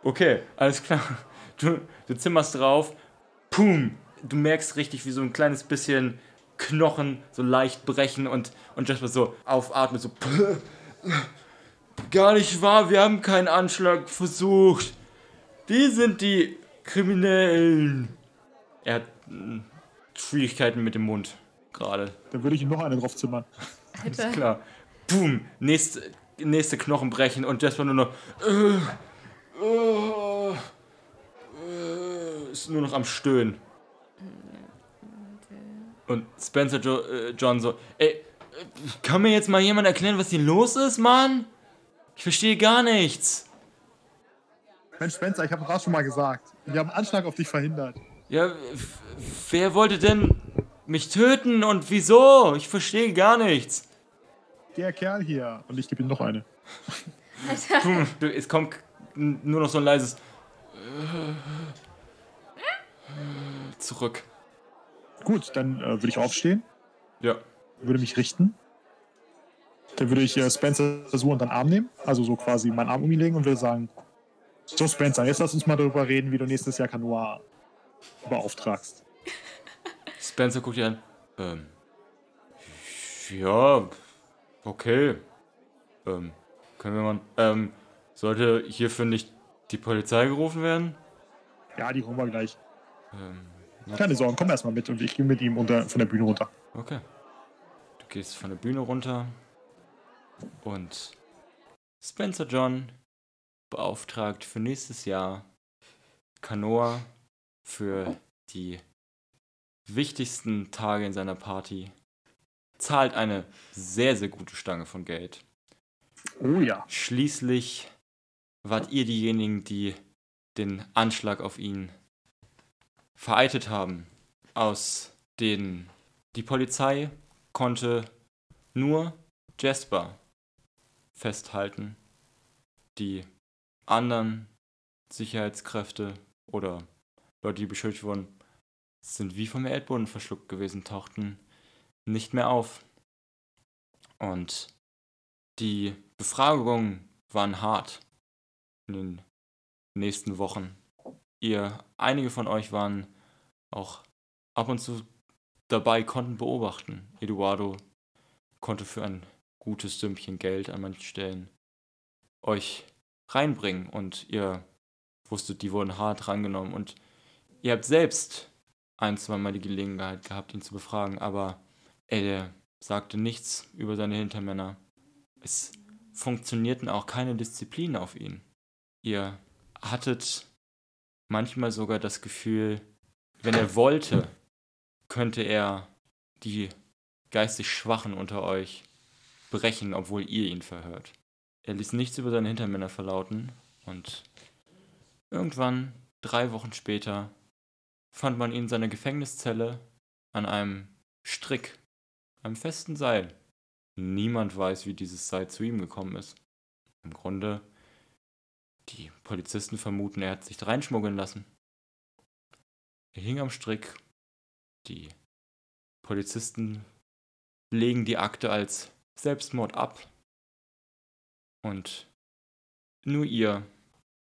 S2: Okay, alles klar. Du, du zimmerst drauf. Pum. Du merkst richtig, wie so ein kleines bisschen Knochen so leicht brechen und, und Jasper so aufatmet, so. Gar nicht wahr, wir haben keinen Anschlag versucht. Die sind die Kriminellen. Er hat mm, Schwierigkeiten mit dem Mund gerade.
S1: Dann würde ich ihm noch eine draufzimmern.
S4: Alter.
S2: Klar. Boom. Nächste, nächste Knochen brechen und das war nur noch. Äh, äh, äh, ist nur noch am Stöhnen. Und Spencer jo äh, John so, ey, äh, kann mir jetzt mal jemand erklären, was hier los ist, Mann? Ich verstehe gar nichts.
S1: Mensch, Spencer, ich habe gerade schon mal gesagt. Wir haben einen Anschlag auf dich verhindert.
S2: Ja, wer wollte denn mich töten und wieso? Ich verstehe gar nichts.
S1: Der Kerl hier. Und ich gebe ihm noch eine.
S2: Du, es kommt nur noch so ein leises zurück.
S1: Gut, dann äh, würde ich aufstehen,
S2: Ja.
S1: würde mich richten. Dann würde ich äh, Spencer so unter den Arm nehmen, also so quasi meinen Arm um ihn legen und würde sagen: So, Spencer, jetzt lass uns mal darüber reden, wie du nächstes Jahr Kanoa beauftragst.
S2: Spencer guckt dir an. Ähm. Ja, okay. Ähm, können wir mal. Ähm, sollte hierfür nicht die Polizei gerufen werden?
S1: Ja, die holen wir gleich.
S2: Ähm,
S1: Keine Sorgen, komm erstmal mit und ich gehe mit ihm unter, von der Bühne runter.
S2: okay. Du gehst von der Bühne runter und Spencer John beauftragt für nächstes Jahr Kanoa für die wichtigsten Tage in seiner Party. Zahlt eine sehr, sehr gute Stange von Geld.
S1: Oh ja.
S2: Schließlich wart ihr diejenigen, die den Anschlag auf ihn vereitet haben. Aus den die Polizei konnte nur Jasper festhalten. Die anderen Sicherheitskräfte oder Leute, die beschuldigt wurden, sind wie vom Erdboden verschluckt gewesen, tauchten nicht mehr auf. Und die Befragungen waren hart in den nächsten Wochen. Ihr, einige von euch waren auch ab und zu dabei, konnten beobachten. Eduardo konnte für ein gutes Sümmchen Geld an manchen Stellen euch reinbringen und ihr wusstet, die wurden hart rangenommen und ihr habt selbst ein, zwei Mal die Gelegenheit gehabt, ihn zu befragen, aber er sagte nichts über seine Hintermänner. Es funktionierten auch keine Disziplinen auf ihn. Ihr hattet manchmal sogar das Gefühl, wenn er wollte, könnte er die geistig Schwachen unter euch brechen, obwohl ihr ihn verhört. Er ließ nichts über seine Hintermänner verlauten und irgendwann, drei Wochen später, fand man ihn in seiner Gefängniszelle an einem Strick, einem festen Seil. Niemand weiß, wie dieses Seil zu ihm gekommen ist. Im Grunde, die Polizisten vermuten, er hat sich reinschmuggeln lassen. Er hing am Strick. Die Polizisten legen die Akte als Selbstmord ab. Und nur ihr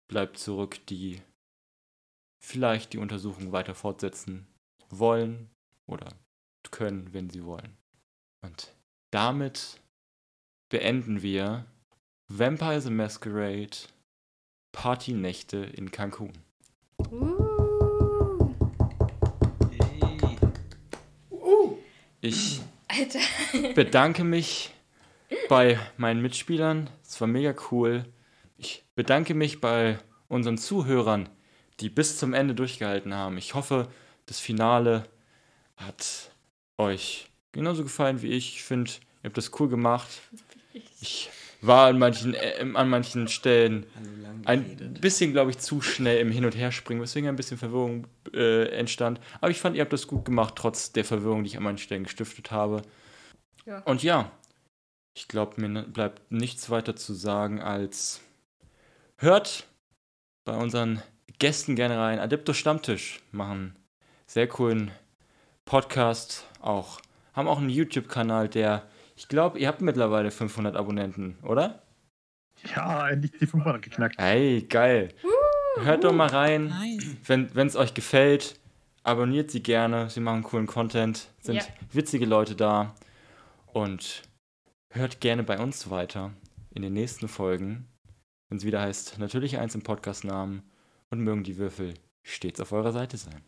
S2: bleibt zurück, die vielleicht die Untersuchung weiter fortsetzen wollen oder können, wenn sie wollen. Und damit beenden wir Vampire the Masquerade Partynächte in Cancun.
S4: Uh,
S6: Hey.
S2: Ich
S4: Alter.
S2: bedanke mich bei meinen Mitspielern. Es war mega cool. Ich bedanke mich bei unseren Zuhörern, die bis zum Ende durchgehalten haben. Ich hoffe, das Finale hat euch genauso gefallen wie ich. Ich finde, ihr habt das cool gemacht. Ich war an manchen, äh, an manchen Stellen ein bisschen, glaube ich, zu schnell im Hin- und Herspringen, weswegen ein bisschen Verwirrung äh, entstand. Aber ich fand, ihr habt das gut gemacht, trotz der Verwirrung, die ich an manchen Stellen gestiftet habe.
S4: Ja.
S2: Und ja, ich glaube, mir bleibt nichts weiter zu sagen als hört bei unseren Gästen gerne rein. Adeptus Stammtisch machen sehr coolen Podcast auch. Haben auch einen YouTube-Kanal, der, ich glaube, ihr habt mittlerweile 500 Abonnenten, oder?
S1: Ja, endlich die 500 geknackt.
S2: Hey, geil. Hört doch mal rein.
S5: Nice.
S2: Wenn es euch gefällt, abonniert sie gerne. Sie machen coolen Content, sind
S4: Ja.
S2: witzige Leute da. Und hört gerne bei uns weiter. in den nächsten Folgen, wenn es wieder heißt, natürlich eins im Podcast-Namen und mögen die Würfel stets auf eurer Seite sein.